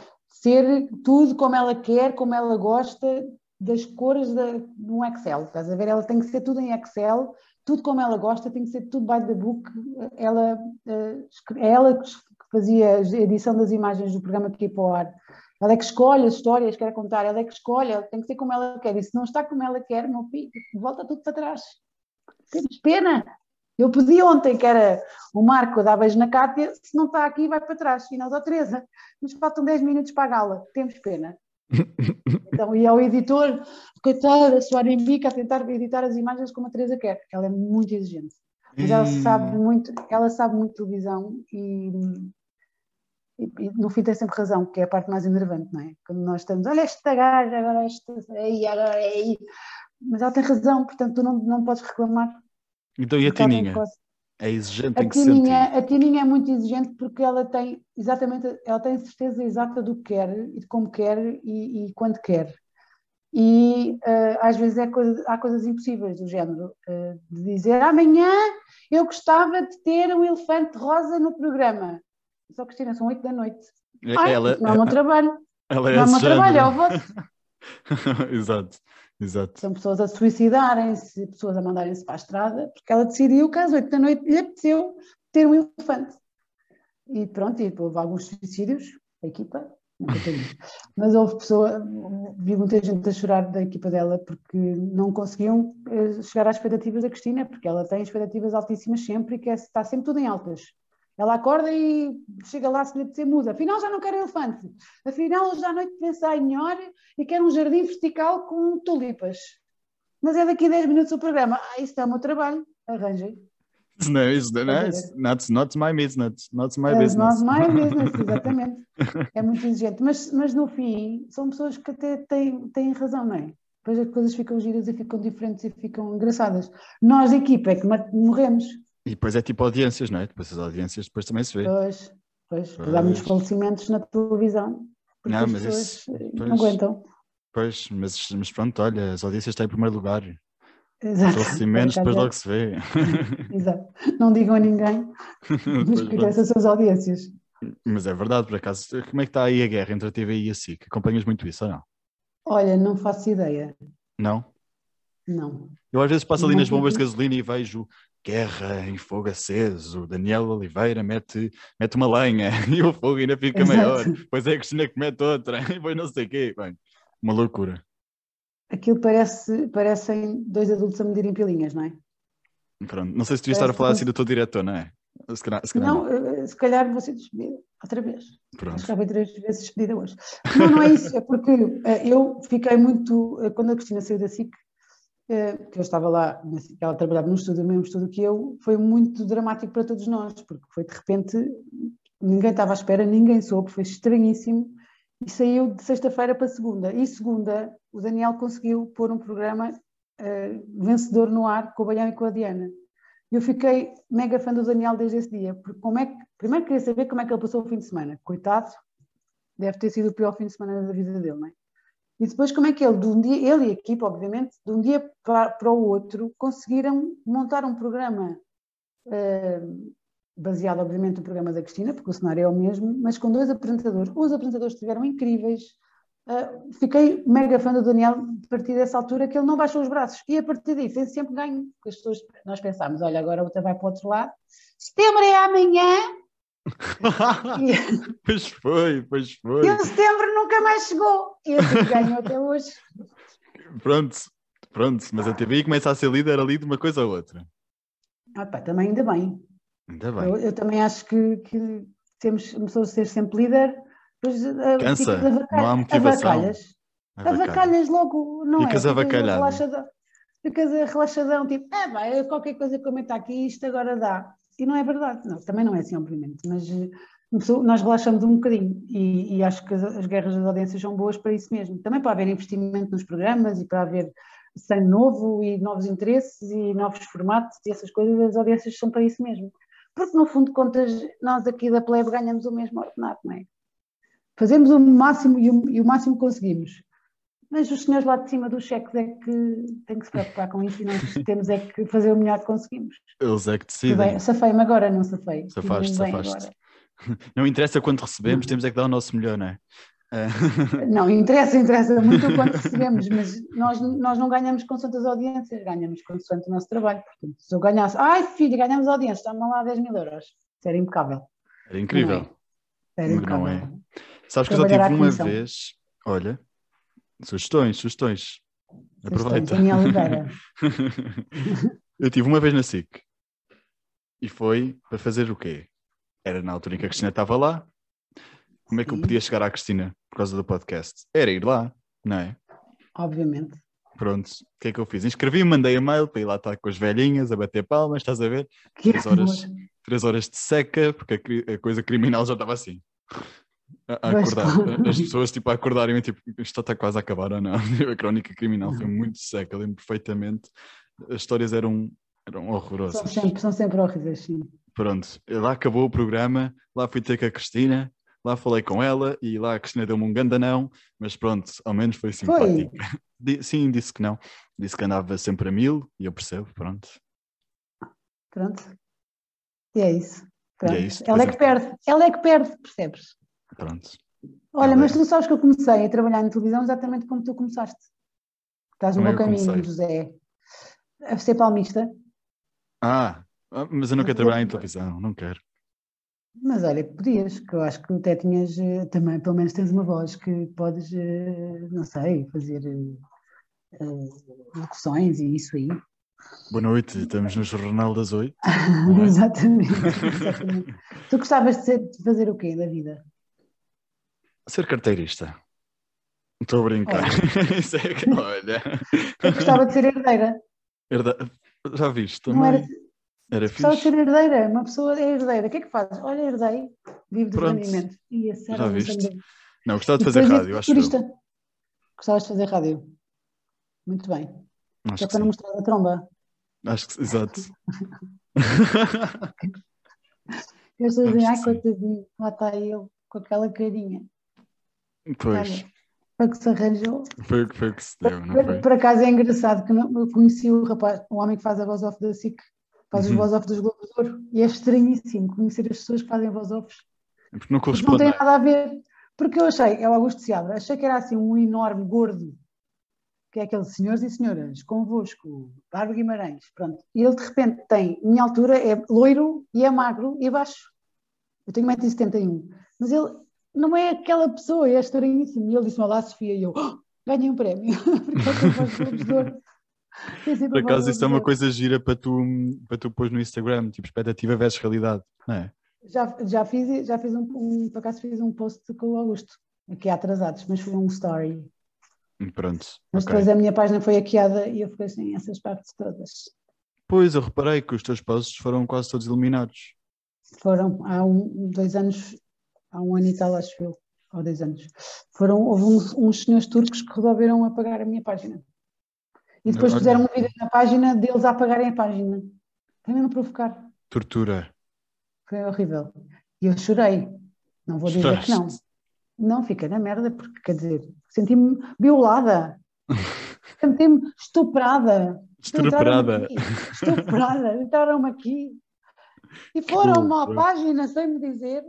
ser tudo como ela quer, como ela gosta, das cores da, no Excel. Estás a ver? Ela tem que ser tudo em Excel, tudo como ela gosta, tem que ser tudo by the book. Ela, eh, é ela que fazia a edição das imagens do programa que ia para o ar. Ela é que escolhe as histórias que quer contar, ela é que escolhe, ela tem que ser como ela quer. E se não está como ela quer, meu filho, volta tudo para trás. Temos pena. Eu pedi ontem que era o Marco dar beijo na Cátia, se não está aqui, vai para trás. E nós, ó Teresa, nos faltam 10 minutos para a gala, temos pena. Então, e ao editor, coitada, a suar em bica, a tentar editar as imagens como a Teresa quer. Ela é muito exigente. Mas ela sabe muito, ela sabe muito televisão e, e, e, no fim tem sempre razão, que é a parte mais enervante, não é? Quando nós estamos, olha esta gaja, agora esta, aí, agora é aí. Mas ela tem razão, portanto tu não, não podes reclamar. Então e a Tininha? É exigente a em que Tininha, sentido? a Tininha é muito exigente porque ela tem exatamente, ela tem certeza exata do que quer e de como quer e, e quando quer. E uh, às vezes é coisa, há coisas impossíveis do género, uh, de dizer amanhã eu gostava de ter um elefante rosa no programa. Só Cristina, são oito da noite. Ai, ela, não é o meu trabalho. Ela é não é o meu trabalho, é o vosso. exato, exato. São pessoas a suicidarem-se, pessoas a mandarem-se para a estrada, porque ela decidiu que às oito da noite lhe apeteceu ter um elefante. E pronto, e houve alguns suicídios, a equipa, mas houve pessoa, vi muita gente a chorar da equipa dela porque não conseguiam eh, chegar às expectativas da Cristina, porque ela tem expectativas altíssimas sempre e que está sempre tudo em altas. Ela acorda e chega lá se lhe apetecer muda. Afinal já não quero elefante. Afinal hoje à noite pensar melhor e quero um jardim vertical com tulipas. Mas é daqui a 10 minutos o programa. Ah, isso é o meu trabalho. Arranjei. No, it's, no, it's not, not my business. Not my business. Not my business, exatamente. é muito exigente. Mas, mas no fim, são pessoas que até têm, têm razão, não é? Depois as coisas ficam giras e ficam diferentes e ficam engraçadas. Nós, equipa, é que morremos. E depois é tipo audiências, não é? Depois as audiências depois também se vê. Pois, pois. pois. há muitos falecimentos na televisão. Porque não, as mas pessoas isso, pois, não aguentam. Pois, mas, mas pronto, olha, as audiências estão em primeiro lugar. Exato. Falecimentos, depois logo se vê. Exato. Não digam a ninguém, mas são as audiências. Mas é verdade, por acaso. Como é que está aí a guerra entre a TV e a SIC? Acompanhas muito isso ou não? Olha, não faço ideia. Não? Não. Eu às vezes passo ali não nas bombas de gasolina e vejo guerra em fogo aceso, Daniel Oliveira mete, mete uma lenha e o fogo ainda fica Exato. maior. Depois é a Cristina que mete outra, e depois não sei o quê. Bem, uma loucura. Aquilo parece, parecem dois adultos a medirem pilinhas, não é? Pronto. Não sei se tu estar a falar assim do teu diretor, não é? Se calhar, se calhar não, não, eh, se calhar vou ser despedida outra vez. Pronto. Já foi três vezes despedida hoje. Não, não é isso, é porque uh, eu fiquei muito, quando a Cristina saiu da SIC, que eu estava lá, ela trabalhava no estúdio, no mesmo estúdio que eu, foi muito dramático para todos nós, porque foi de repente, ninguém estava à espera, ninguém soube, foi estranhíssimo, e saiu de sexta-feira para segunda. E segunda, o Daniel conseguiu pôr um programa vencedor no ar com o Baião e com a Diana eu fiquei mega fã do Daniel desde esse dia, porque como é que, primeiro queria saber como é que ele passou o fim de semana. Coitado, deve ter sido o pior fim de semana da vida dele, não é? E depois como é que ele, de um dia, ele e a equipa, obviamente, de um dia para, o outro, conseguiram montar um programa uh, baseado, obviamente, no programa da Cristina, porque o cenário é o mesmo, mas com dois apresentadores. Os apresentadores estiveram incríveis, Uh, fiquei mega fã do Daniel a partir dessa altura que ele não baixou os braços e a partir daí tem sempre ganho as pessoas, nós pensámos, olha agora outra vai para o outro lado setembro é amanhã. pois foi, pois foi e setembro nunca mais chegou e assim ganhou até hoje pronto, pronto, mas a TVI começa a ser líder ali de uma coisa a outra ah, pá, também ainda bem ainda bem eu, eu também acho que, que temos pessoas a ser sempre líder Pois, uh, Cansa, não há motivação. Avacalhas. Avacalhas logo, não Ficas é? avacalhado. Relaxadão. Ficas relaxadão, tipo, é, vai, qualquer coisa que está aqui, isto agora dá. E não é verdade, não, também não é assim, obviamente, mas eh, nós relaxamos um bocadinho e, e, acho que as, as, guerras das audiências são boas para isso mesmo. Também para haver investimento nos programas e para haver sangue novo e novos interesses e novos formatos e essas coisas, as audiências são para isso mesmo. Porque no fundo de contas, nós aqui da plebe ganhamos o mesmo ordenado, não é? Fazemos o máximo e o, e o máximo conseguimos. Mas os senhores lá de cima dos cheques é que têm que se preocupar com isso e nós temos é que fazer o melhor que conseguimos. Eles é que decidem. Safei-me agora, não safei. Safaste, safaste. Não interessa quanto recebemos, não. temos é que dar o nosso melhor, não é? Não, interessa, interessa muito o quanto recebemos, mas nós, nós não ganhamos com as audiências, ganhamos com o nosso trabalho. Portanto, se eu ganhasse, ai filho, ganhamos audiências, está-me lá 10 mil euros. Isso era impecável. Era incrível. Não é? Era impecável. Não é. Sabes que eu só tive uma vez. Olha, sugestões, sugestões. Aproveita. Eu tive uma vez na SIC e foi para fazer o quê? Era na altura em que a Cristina estava lá. Como é que Sim. eu podia chegar à Cristina por causa do podcast? Era ir lá, não é? Obviamente. pronto, o que é que eu fiz? Inscrevi, mandei e-mail para ir lá estar com as velhinhas a bater palmas, estás a ver? Que Três horas, três horas de seca, porque a, a coisa criminal já estava assim. A, a acordar. As pessoas tipo a acordarem tipo, isto está quase a acabar ou não? A crónica criminal foi muito seca, lembro perfeitamente. As histórias eram, eram São horrorosas. sempre, são sempre horríveis, sim. Pronto, lá acabou o programa, lá fui ter com a Cristina, lá falei com ela e lá a Cristina deu-me um gandanão, mas pronto, ao menos foi simpática. Di- Sim, disse que não. Disse que andava sempre a mil e eu percebo, pronto. Pronto. E é isso. Pronto. é isso, Ela é que perde. Ela é que perde, percebes? Pronto. Olha, Ela mas tu sabes que eu comecei a trabalhar em televisão exatamente como tu começaste. Estás no Como é meu caminho, comecei? José. A ser palmista. Ah, ah, mas eu não quero trabalhar em televisão, não quero. Mas olha, podias, que eu acho que até tinhas eh, também, pelo menos tens uma voz que podes, eh, não sei, fazer eh, locuções e isso aí. Boa noite, estamos no Jornal das Oito. é? exatamente, exatamente. Tu gostavas de, ser- de fazer o quê da vida? Ser carteirista. Estou a brincar. Isso é que, olha. Eu gostava de ser herdeira. Herda- Já viste Não também? era, Era gostava de fixe. ser herdeira. Uma pessoa é herdeira. O que é que fazes? Olha, herdei. Vivo de Pronto. rendimento. Já viste? Não, gostava de fazer rádio, acho eu. turista. Gostavas de fazer rádio. Muito bem. Acho que para não mostrar a tromba. Acho que exato. E pessoas Acho dizem, que ai, coitadinho, lá está ele, com aquela carinha. Pois, Olha, para que se arranjou. foi o que foi se deu, não foi? por acaso é engraçado que não- eu conheci o rapaz, o homem que faz a voz off da SIC, faz os Uhum. voz off dos Globos de Ouro, e é estranhíssimo conhecer as pessoas que fazem voz offs. Porque não Porque não corresponde. tem não é? nada a ver. Porque eu achei, é o Augusto Seabra, achei que era assim um enorme gordo, que é aquele senhores e senhoras, convosco, Bárbara Guimarães, pronto. E ele de repente tem, minha altura é loiro e é magro e é baixo. Eu tenho 1,71m. Mas ele não é aquela pessoa, é estranhíssimo. E ele disse-me, olá Sofia, e eu, "Oh, ganhei um prémio. Sempre Por acaso isso é uma coisa gira para tu, para tu pôs no Instagram, tipo expectativa versus realidade, não é? Já, já fiz, já fiz um, um, por acaso fiz um post com o Augusto, aqui atrasados, mas foi um story. Pronto, Mas ok. depois a minha página foi hackeada e eu fiquei sem essas partes todas. Pois, eu reparei que os teus posts foram quase todos eliminados. Foram há um, dois anos, há um ano e tal, acho eu, ou dois anos. Foram, houve uns, uns senhores turcos que resolveram apagar a minha página. E depois Olha. fizeram um vídeo na página deles a apagarem a página. Também não provocar. Tortura. Foi horrível. E eu chorei. Não vou dizer que não. Não, fiquei na merda, porque quer dizer, senti-me violada. Senti-me estuprada. Estuprada. Estuprada. Entraram-me aqui. E foram-me à página sem me dizer.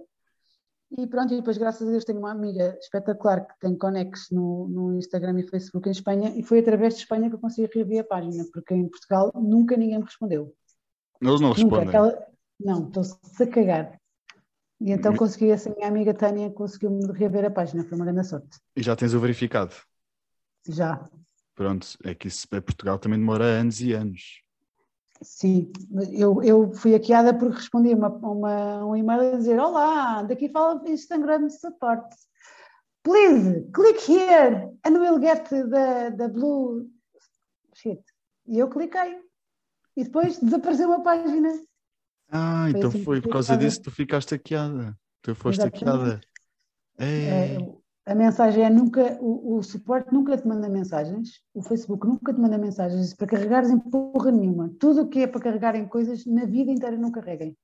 E pronto, e depois, graças a Deus, tenho uma amiga espetacular que tem conexos no, no Instagram e Facebook em Espanha, e foi através de Espanha que eu consegui reabrir a página, porque em Portugal nunca ninguém me respondeu. Eles não Nunca. respondem. Aquela... Não, estou-se a cagar. E então Mas- consegui, essa minha amiga Tânia conseguiu-me reaver a página, foi uma grande sorte. E já tens o verificado. Já, Pronto, é que isso para Portugal também demora anos e anos. Sim. Eu, eu fui hackeada porque respondi uma, uma, um e-mail a dizer: Olá, daqui fala Instagram Support. Please click here and we'll get the, the blue shit. E eu cliquei. E depois desapareceu a página. Ah, Foi então assim foi por causa disso que tu ficaste hackeada. Tu foste Exatamente. hackeada. É. A mensagem é nunca, o, o suporte nunca te manda mensagens, o Facebook nunca te manda mensagens para carregares em porra nenhuma. Tudo o que é para carregar em coisas, na vida inteira não carreguem.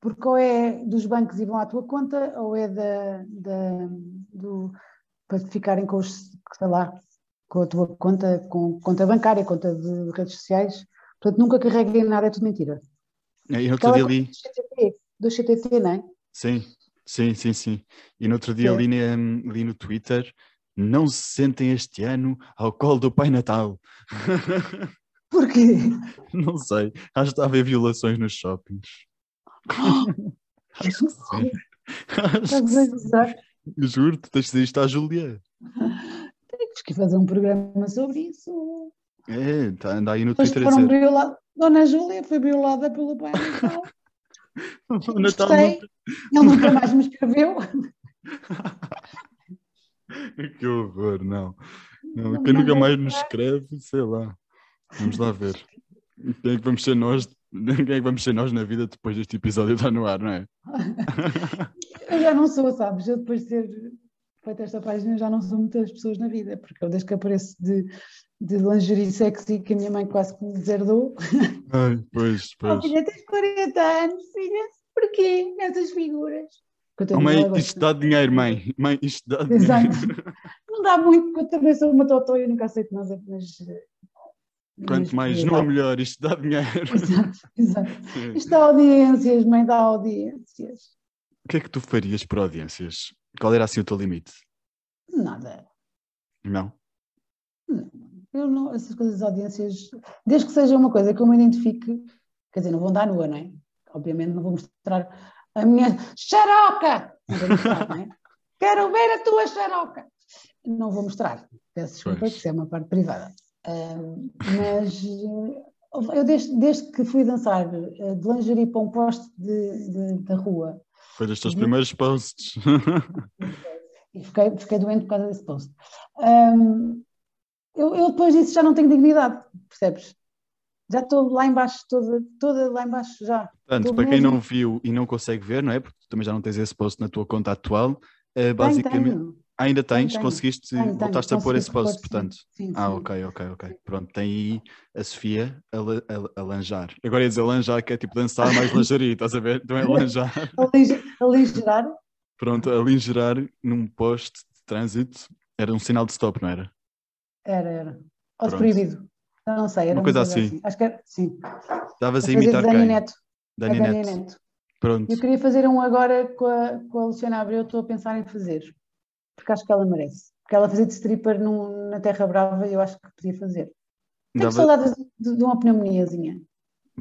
Porque ou é dos bancos e vão à tua conta, ou é da, da- do, para ficarem com os, sei lá, com a tua conta, com conta bancária, conta de redes sociais. Portanto, nunca carreguem nada, é tudo mentira. É, E dia coisa ali. do CTT, do CTT, não é? Sim, sim, sim, sim. E no outro dia ali, na- ali no Twitter, não se sentem este ano ao colo do Pai Natal. Porquê? Não sei. Acho que está a haver violações nos shoppings. Acho que sim. Estás a? Juro-te, tens de dizer isto à Júlia. Temos que fazer um programa sobre isso. É, tá, anda aí no Depois Twitter foram. Dona Júlia foi violada pelo pai Natal. O Natal Gostei. Ele nunca mais me escreveu. Que horror, não. Não, não quem nunca mais nos escreve, sei lá. Vamos lá ver. Quem é que vamos ser nós? Quem é que vamos ser nós na vida depois deste episódio estar no ar, não é? Eu já não sou, sabes? Eu depois de ter feito esta página já não sou muitas pessoas na vida, porque eu desde que apareço de, de lingerie sexy que a minha mãe quase que me deserdou. Ai, pois, Oh, pois. filha, tens 40 anos, filha, porquê nessas figuras? Oh, mãe, isto dá dinheiro, mãe. Mãe, isto dá dinheiro. Exato. Não dá muito, porque eu também sou uma totó e eu nunca aceito nada, mas... Quanto mas- mais não, melhor. Isto dá dinheiro. Exato, exato. Isto dá audiências, mãe, dá audiências. O que é que tu farias por audiências? Qual era assim o teu limite? Nada. Não? Eu não, essas coisas de audiências, desde que seja uma coisa que eu me identifique, quer dizer, não vou andar nua, não é? Obviamente não vou mostrar a minha xaroca! Mostrar, é? Quero ver a tua xaroca! Não vou mostrar, peço desculpa, Pois. que isso é uma parte privada. Ahm, mas eh, eu desde, desde que fui dançar eh, de lingerie para um poste de, de- da rua Foi dos teus Uhum. primeiros posts. e fiquei, fiquei doente por causa desse post. Ahm, eu, eu depois disso já não tenho dignidade, percebes? Já estou lá embaixo, toda, toda lá embaixo já. Portanto, para quem não viu e não consegue ver, não é? Porque tu também já não tens esse post na tua conta atual, Tenho, basicamente. tenho, Ainda tens, tenho. conseguiste, tenho, voltaste a pôr esse post, pôr, sim. portanto. Sim, Ah, ok, ok, ok. Pronto, tem aí a Sofia a, a, a lanjar. Agora ia dizer lanjar, que é tipo dançar mais lingerie, estás a ver? Então é lanjar. Ali, ali gerar, Pronto, a lingerar num poste de trânsito era um sinal de stop, não era? Era, era. Ou de proibido. Não sei, era Uma uma, coisa coisa assim. assim. Acho que era, sim. Estavas a imitar Dani quem? Neto. Dani a Dani Neto. Neto. Pronto. Eu queria fazer um agora com a, com a Luciana Abreu, estou a pensar em fazer. Porque acho que ela merece. Porque ela fazia de stripper num- na Terra Brava e eu acho que podia fazer. Tenho Dava- saudades de, de uma pneumoniazinha.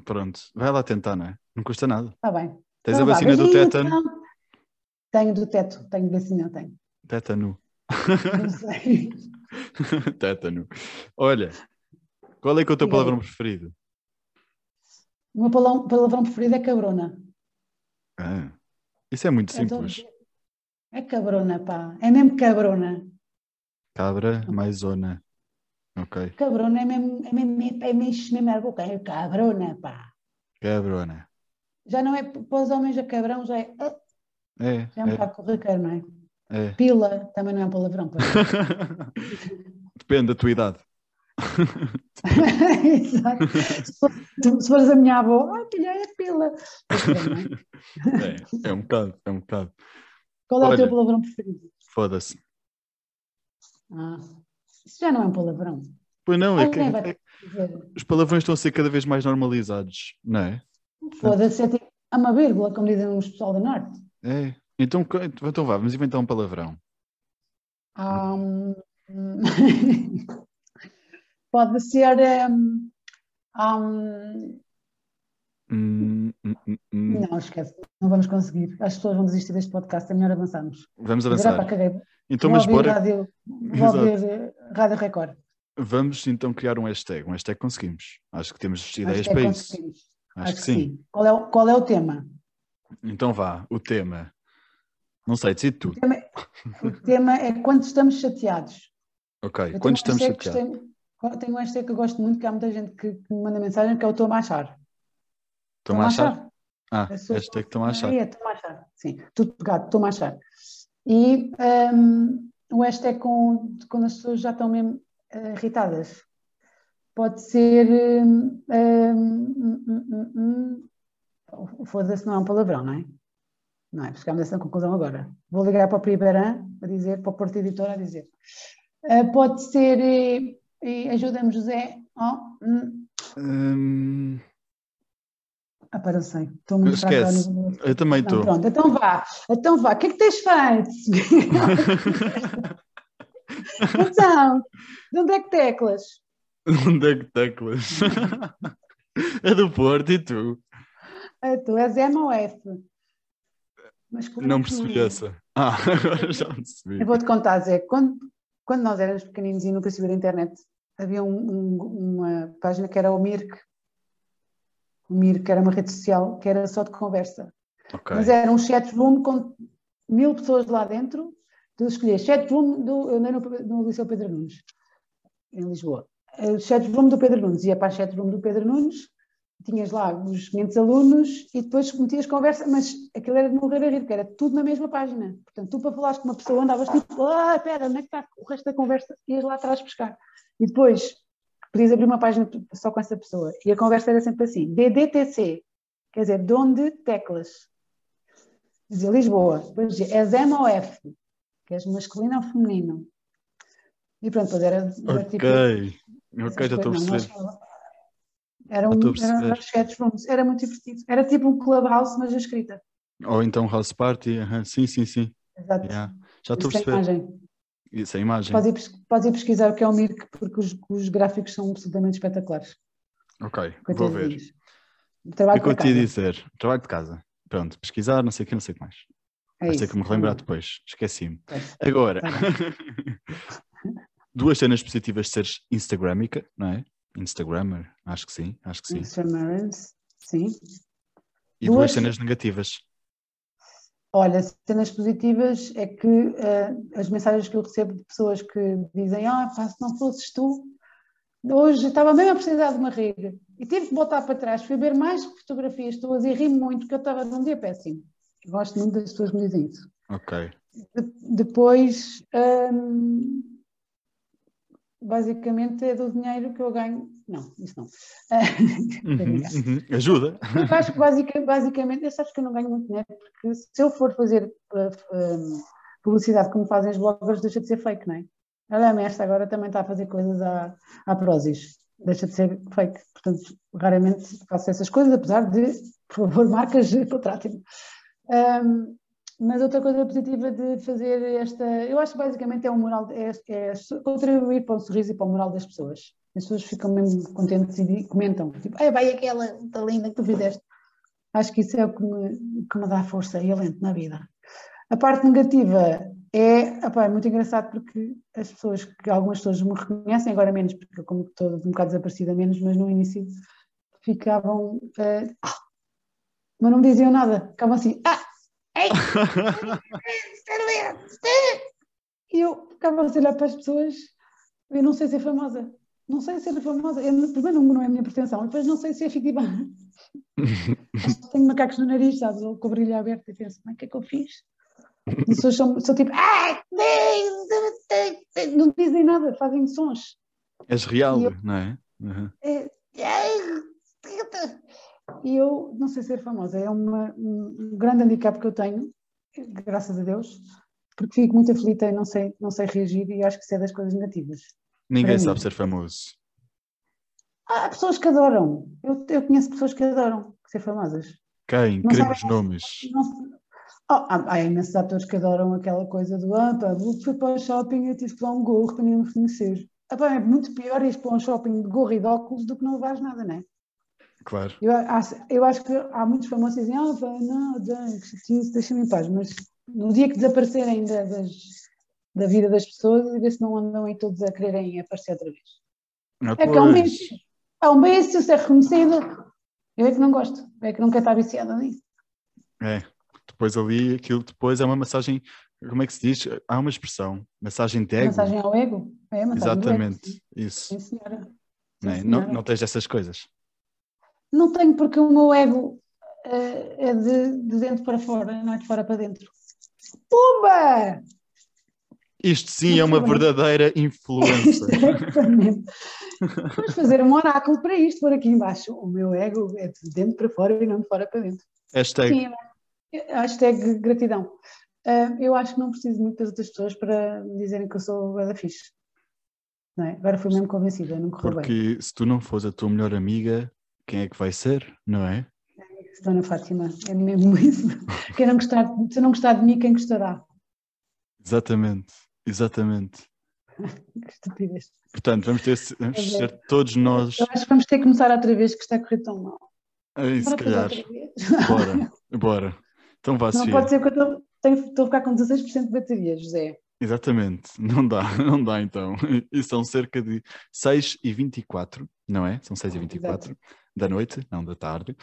Pronto, vai lá tentar, não é? Não custa nada. Está bem. Tens Então a vá, vacina do tétano? então. Tenho do teto, tenho vacina, tenho. Tétano. Não sei. Tétano. Olha, qual é que é o teu palavrão preferido? O meu palavrão, preferido é cabrona. Ah, isso é muito simples. É cabrona, pá. É mesmo cabrona. Cabra, maisona. Ok. Cabrona é mesmo, é mesmo, é mesmo, boca. É cabrona, pá. Cabrona. Já não é, para os homens, a cabrão já é, É, já é um é, bocado corriqueiro, não é? É. Pila também não é um palavrão. Depende da tua idade. Exato. Se fores a minha avó, ah, filha, é pila. Não é? É, é um bocado, é um bocado. Qual é o teu palavrão preferido? Foda-se. Ah, isso já não é um palavrão. Pois não, é que é- os palavrões estão a ser cada vez mais normalizados, não é? foda-se, é tipo, é uma vírgula, como dizem os pessoal do Norte. É. Então, então vá, vamos inventar um palavrão. Hum, pode ser. hum, ah, hum, Hum, não, esquece, não vamos conseguir. As pessoas vão desistir deste podcast, é melhor avançarmos. Vamos Dizer, "Ah, pá, avançar. Então, vou mas bora. rádio, vou ouvir Rádio Record. Vamos então criar um hashtag. Um hashtag conseguimos. Acho que temos ideias Acho para isso. conseguimos. Acho, que sim. Qual é, o, qual é o tema? Então vá, o tema. Não sei, decide tu. O tema, o tema é quando estamos chateados. Ok, Eu quando tenho um estamos chateados. gostei- Tenho um hashtag que eu gosto muito, que há muita gente que, que me manda mensagem, que é o estou a achar. Estão a achar? Ah, hashtag estão a achar. É, estou a achar. Sim, tudo pegado, estou a achar. E hum, o hashtag com, quando as pessoas já estão mesmo eh, irritadas. Pode ser. hum, hum, hum, hum, hum, hum. Foda-se, não é um palavrão, não é? Não é? Chegámos a essa conclusão agora. Vou ligar para o Priberan a dizer, para o Porto Editor a dizer. Eh, pode ser. eh, eh, Ajuda-me, José. Oh, hum. Hum, Ah, não sei. Estou muito ao Esquece. eu também estou. pronto, então vá, então vá, o que é que tens feito? então, de onde é que teclas? Onde é que teclas? é do Porto e tu? Ah, tu és M ou F? Mas como Não é percebi essa. Ah, agora já percebi. Eu vou-te contar, Zé, quando, quando nós éramos pequeninos e no princípio da internet, havia um- um- uma página que era o Mirk, o Mirk era uma rede social que era só de conversa. Ok. Mas era um chat room com mil pessoas lá dentro. Tu escolhias chat room do, eu andei no, no Liceu Pedro Nunes. em Lisboa. O chatroom do Pedro Nunes, ia para a chatroom do Pedro Nunes, tinhas lá os 500 alunos e depois metias conversa, mas aquilo era de morrer a rir, porque era tudo na mesma página. Portanto, tu para falares com uma pessoa andavas tipo, ah, espera, onde é que está o resto da conversa? Ias lá atrás buscar. E depois podias abrir uma página só com essa pessoa. E a conversa era sempre assim, DDTC, quer dizer, de onde teclas. Dizia Lisboa, depois dizia, és M ou F, que és masculino ou feminino. E pronto, depois era, Ok, tipo. ok, já estou a perceber. Era, um, estou a era, muito divertido. Era tipo um clubhouse, mas a escrita. Ou então House Party, sim, sim, sim. Exato. Yeah. Já estou a Sem perceber. imagem. Isso é imagem. Podes ir, podes ir pesquisar o que é o Mirk, porque os, os gráficos são absolutamente espetaculares. Ok, vou ver. O que Trabalho é que eu te ia dizer? Trabalho de casa. Pronto, pesquisar, não sei o que, não sei o que mais. É Vai ter que me relembrar depois. Esqueci-me. Pois. Agora, Tá duas cenas positivas de seres Instagramica, não é? Instagrammer, acho que sim, acho que sim. Instagramers, sim. E duas Duas- cenas negativas. Olha, cenas positivas é que eh, as mensagens que eu recebo de pessoas que dizem ah, pá, se não fosses tu, hoje estava mesmo a precisar de uma rede e tive que voltar para trás, fui ver mais fotografias tuas e ri muito porque eu estava num dia péssimo. Eu gosto muito das pessoas que me dizem isso. Ok. De- depois, hum, basicamente é do dinheiro que eu ganho. Não, isso não. A Uhum, uhum. Ajuda. Eu acho que basica- basicamente, eu sabes que eu não ganho muito dinheiro, porque se eu for fazer um, publicidade como fazem os bloggers, deixa de ser fake, não é? Olha, esta agora também está a fazer coisas à, à Prozis, deixa de ser fake. Portanto, raramente faço essas coisas, apesar de, por favor, marcas, contratem-me. Um, mas outra coisa positiva de fazer esta, eu acho que basicamente é o moral, é, é contribuir para o sorriso e para o moral das pessoas. As pessoas ficam mesmo contentes e comentam, tipo, "Ai, vai aquela, está linda que tu fizeste. Acho que isso é o que me, que me dá força e alento na vida. A parte negativa é, opá, é muito engraçado porque as pessoas, que algumas pessoas me reconhecem, agora menos, porque eu como estou um bocado desaparecida menos, mas no início ficavam, "Ah", mas não me diziam nada, ficavam assim, ah, ei, e eu ficava a olhar para as pessoas, eu não sei ser famosa, não sei ser famosa, eu, primeiro não é a minha pretensão, depois não sei se é fictiva. Tenho macacos no nariz, sabes, ou com o brilho aberto, e penso, mas o que é que eu fiz? As pessoas são, são tipo, "Ah, não dizem nada, fazem sons. És real, eu- não é? Uhum. É, E eu não sei ser famosa, é uma, um grande handicap que eu tenho, graças a Deus, porque fico muito aflita e não sei, não sei reagir e acho que isso é das coisas negativas. Ninguém sabe ser famoso. Há pessoas que adoram, eu, eu conheço pessoas que adoram ser famosas. Quem? Não Queremos sabem- nomes. Não Oh, há, há imensos atores que adoram aquela coisa do ah, pá, fui para o shopping e eu tive que levar um gorro para ninguém me reconhecer. Ah, pá, é muito pior ir para um shopping de gorro e de óculos do que não levares nada, não é? Claro. Eu acho, eu acho que há muitos famosos que dizem, ah, pá, não, deixa-me em paz, mas no dia que desaparecerem da, das, da vida das pessoas, a ver se não andam aí todos a quererem aparecer outra vez. Ah, É que é um bicho, é um bicho, ser reconhecido. Eu é que não gosto, é que não quero estar viciada nisso. É. Depois ali, aquilo depois é uma massagem. Como é que se diz? Há uma expressão. Massagem de ego. Massagem ao ego? É, massagem ego, Exatamente. sim. Isso. Sim, senhora. Sim, Não, é? não, senhora. não tens essas coisas. Não tenho porque o meu ego eh, é de, de dentro para fora, não é de fora para dentro. Pumba! Isto sim é uma Muito bem. verdadeira influência. Exatamente. Vamos fazer um oráculo para isto, por aqui embaixo. O meu ego é de dentro para fora e não de fora para dentro. Hashtag. Sim, hashtag gratidão. Ah, eu acho que não preciso muito das outras pessoas para me dizerem que eu sou da fixe. Não é? Agora fui mesmo convencida, não correu bem. Porque se tu não fores a tua melhor amiga, quem é que vai ser? Não é? Dona Fátima, é mesmo isso. Quem não gostar, se não gostar de mim, quem gostará? Exatamente. Exatamente. Que estupidez. Portanto, vamos, ter, vamos É todos nós. Eu acho que vamos ter que começar outra vez, que está a correr tão mal. Aí, se calhar. Bora. Bora. Então vá, Não Sofia. pode ser que eu estou- tenho- estou a ficar com 16% de bateria, José. Exatamente, não dá, não dá então. E são cerca de 6 e 24, não é? São 6 e 24 da noite, não da tarde.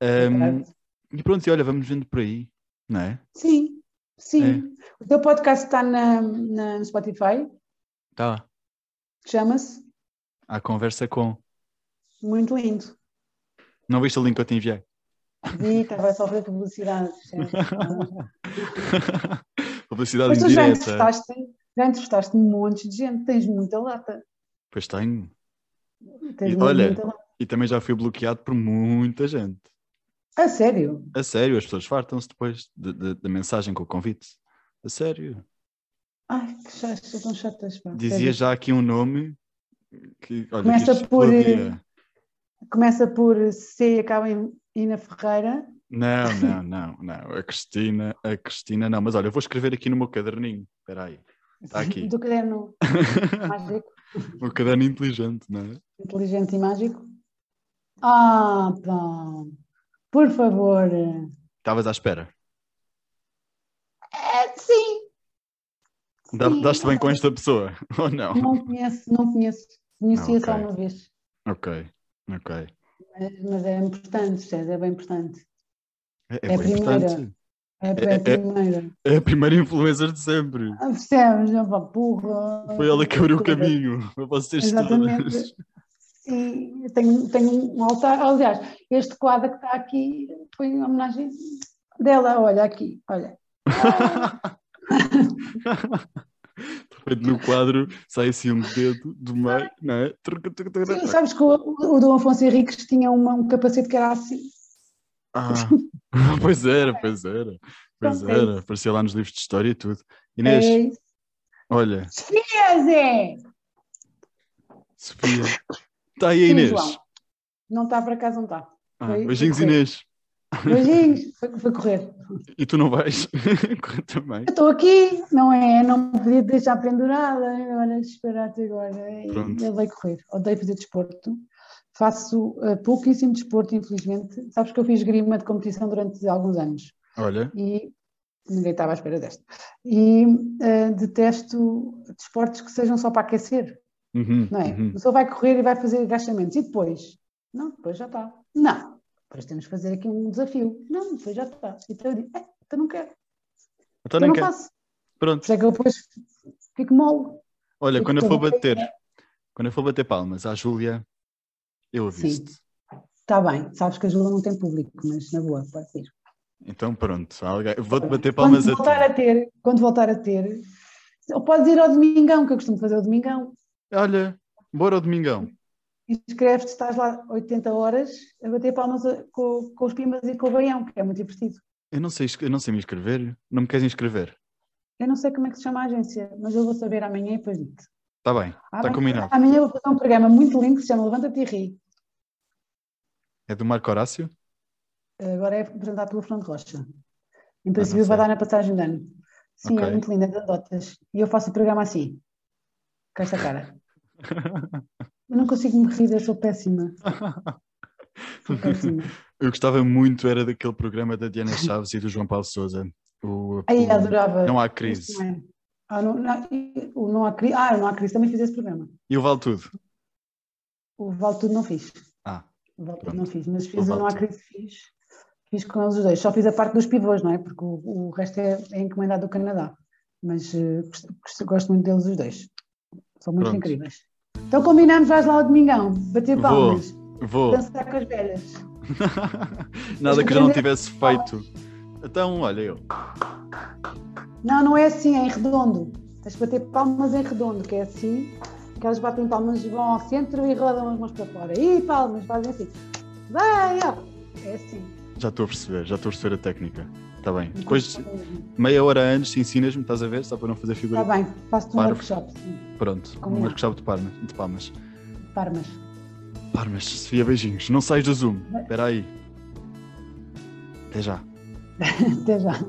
Ahm, e pronto, e olha, vamos vendo por aí, não é? Sim, sim. É. O teu podcast está na, na- no Spotify, Tá. chama-se à conversa com. Muito lindo. Não viste o link que eu te enviei? Vi, estava só a fazer publicidade. Publicidade Mas tu já indireta. entrevistaste, já entrevistaste um monte de gente, tens muita lata. Pois tenho. Tens E olha- muita lata. E também já fui bloqueado por muita gente. A sério? A sério, as pessoas fartam-se depois de- de- da mensagem com o convite. A sério. Ai, que chato, são tão chatas. pá. Dizia Sério. já aqui um nome que, olha, Começa que por, explodia. Começa por C e acaba em Ina Ferreira. Não, não, não, não. A Cristina, a Cristina não. Mas olha, eu vou escrever aqui no meu caderninho. Espera aí. Está aqui. Do caderno mágico, o caderno inteligente, não é? inteligente e mágico. Ah, pá. Por favor. Estavas à espera. É, sim. Dá- Sim. Daste bem com esta pessoa, ou não? Não conheço, não conheço. Conhecia só Ok. uma vez. Ok, ok. Mas, mas é importante, César, é bem importante. É, é É a bem primeira. importante. É, É- a é- primeira. É a primeira influencer de sempre. Ah, Percebes? Porra. Foi ela que abriu o caminho para vocês Exatamente. todas. E tenho, tenho um altar. Aliás, este quadro que está aqui foi em homenagem dela. Olha aqui, olha. No quadro sai assim um dedo do meio, não é? Sim, sabes que o, o Dom Afonso Henriques tinha uma- um capacete que era assim. Ah, pois era, pois era. Pois é era. Aparecia lá nos livros de história e tudo. Inês, É olha, Sofia, Zé! Sofia. Está aí a Inês. João. Não está para casa, não está. Ah, Foi- beijinhos, foi- Inês. Beijinhos, foi, foi correr. E tu não vais? Corre também. Estou aqui, não é? Não me podia deixar pendurada, agora esperar até agora. Pronto. Eu correr, odeio fazer desporto. Faço eh, pouquíssimo desporto, infelizmente. Sabes que eu fiz grima de competição durante alguns anos Olha, e ninguém estava à espera desta. E eh, detesto desportos que sejam só para aquecer, uhum, não é? uhum. A pessoa vai correr e vai fazer agachamentos e depois? Não, depois já está. Não, depois temos que fazer aqui um desafio. Não, depois já está. Então eu digo, é, então não quero, Então eu nem não quero. faço. Pronto. Por é que eu depois fico mole. Olha, Fico quando eu for bater, quando eu for bater palmas à Júlia, eu aviso-te. Está bem, sabes que a Júlia não tem público, mas na boa, pode ser. Então pronto, alguém- vou-te bater palmas quando a voltar ti. a ter, quando voltar a ter, ou podes ir ao Domingão, que eu costumo fazer o Domingão. Olha, bora ao domingão. Inscreves-te, estás lá 80 horas a bater palmas com, com os pimbas e com o baião, que é muito divertido. Eu não sei, eu não sei me inscrever. Não me queres inscrever? Eu não sei como é que se chama a agência, mas eu vou saber amanhã e depois digo-te. Está bem, está Amanhã- combinado. Amanhã eu vou fazer um programa muito lindo que se chama Levanta-te e Ri. É do Marco Horácio? Agora é apresentado pelo Fernando Rocha. Em sei. princípio vai dar na passagem de ano. Sim, Ok. é muito linda, de dotas. E eu faço o programa assim, com esta cara. Eu não consigo me rir, eu sou péssima. Sou péssima. Eu gostava muito, era daquele programa da Diana Chaves e do João Paulo Souza. O, Aí o- adorava. Não há crise. é. Ah, não, não, o não há crise. Ah, o não há crise também fiz esse programa. E o Vale Tudo? O Vale Tudo não fiz. Ah, O Vale Tudo não fiz, mas O fiz o Vale não há crise, fiz. Fiz com eles os dois. Só fiz a parte dos pivôs, não é? Porque o, o resto é, é encomendado do Canadá. Mas gosto, gosto- gosto muito deles os dois. São muito Pronto. incríveis. Então combinamos, vais lá ao domingão, bater Vou. palmas, vou. dançar com as velhas. Nada que já não tivesse feito. Então, olha eu. Não, não é assim, é em redondo. Tens de bater palmas em redondo, que é assim, que elas batem palmas, vão ao centro e rodam as mãos para fora. E palmas, fazem assim. Vai, ó. É assim. Já estou a perceber, já estou a perceber a técnica. Está bem. Depois, meia hora antes, ensinas-me, estás a ver? Só para não fazer figura. Está bem, faço-te um workshop, sim. Pronto, um Combinado. workshop de palmas. De palmas. Parmas. Palmas, Sofia, beijinhos. Não sais do Zoom. Espera aí. Até já. Até já.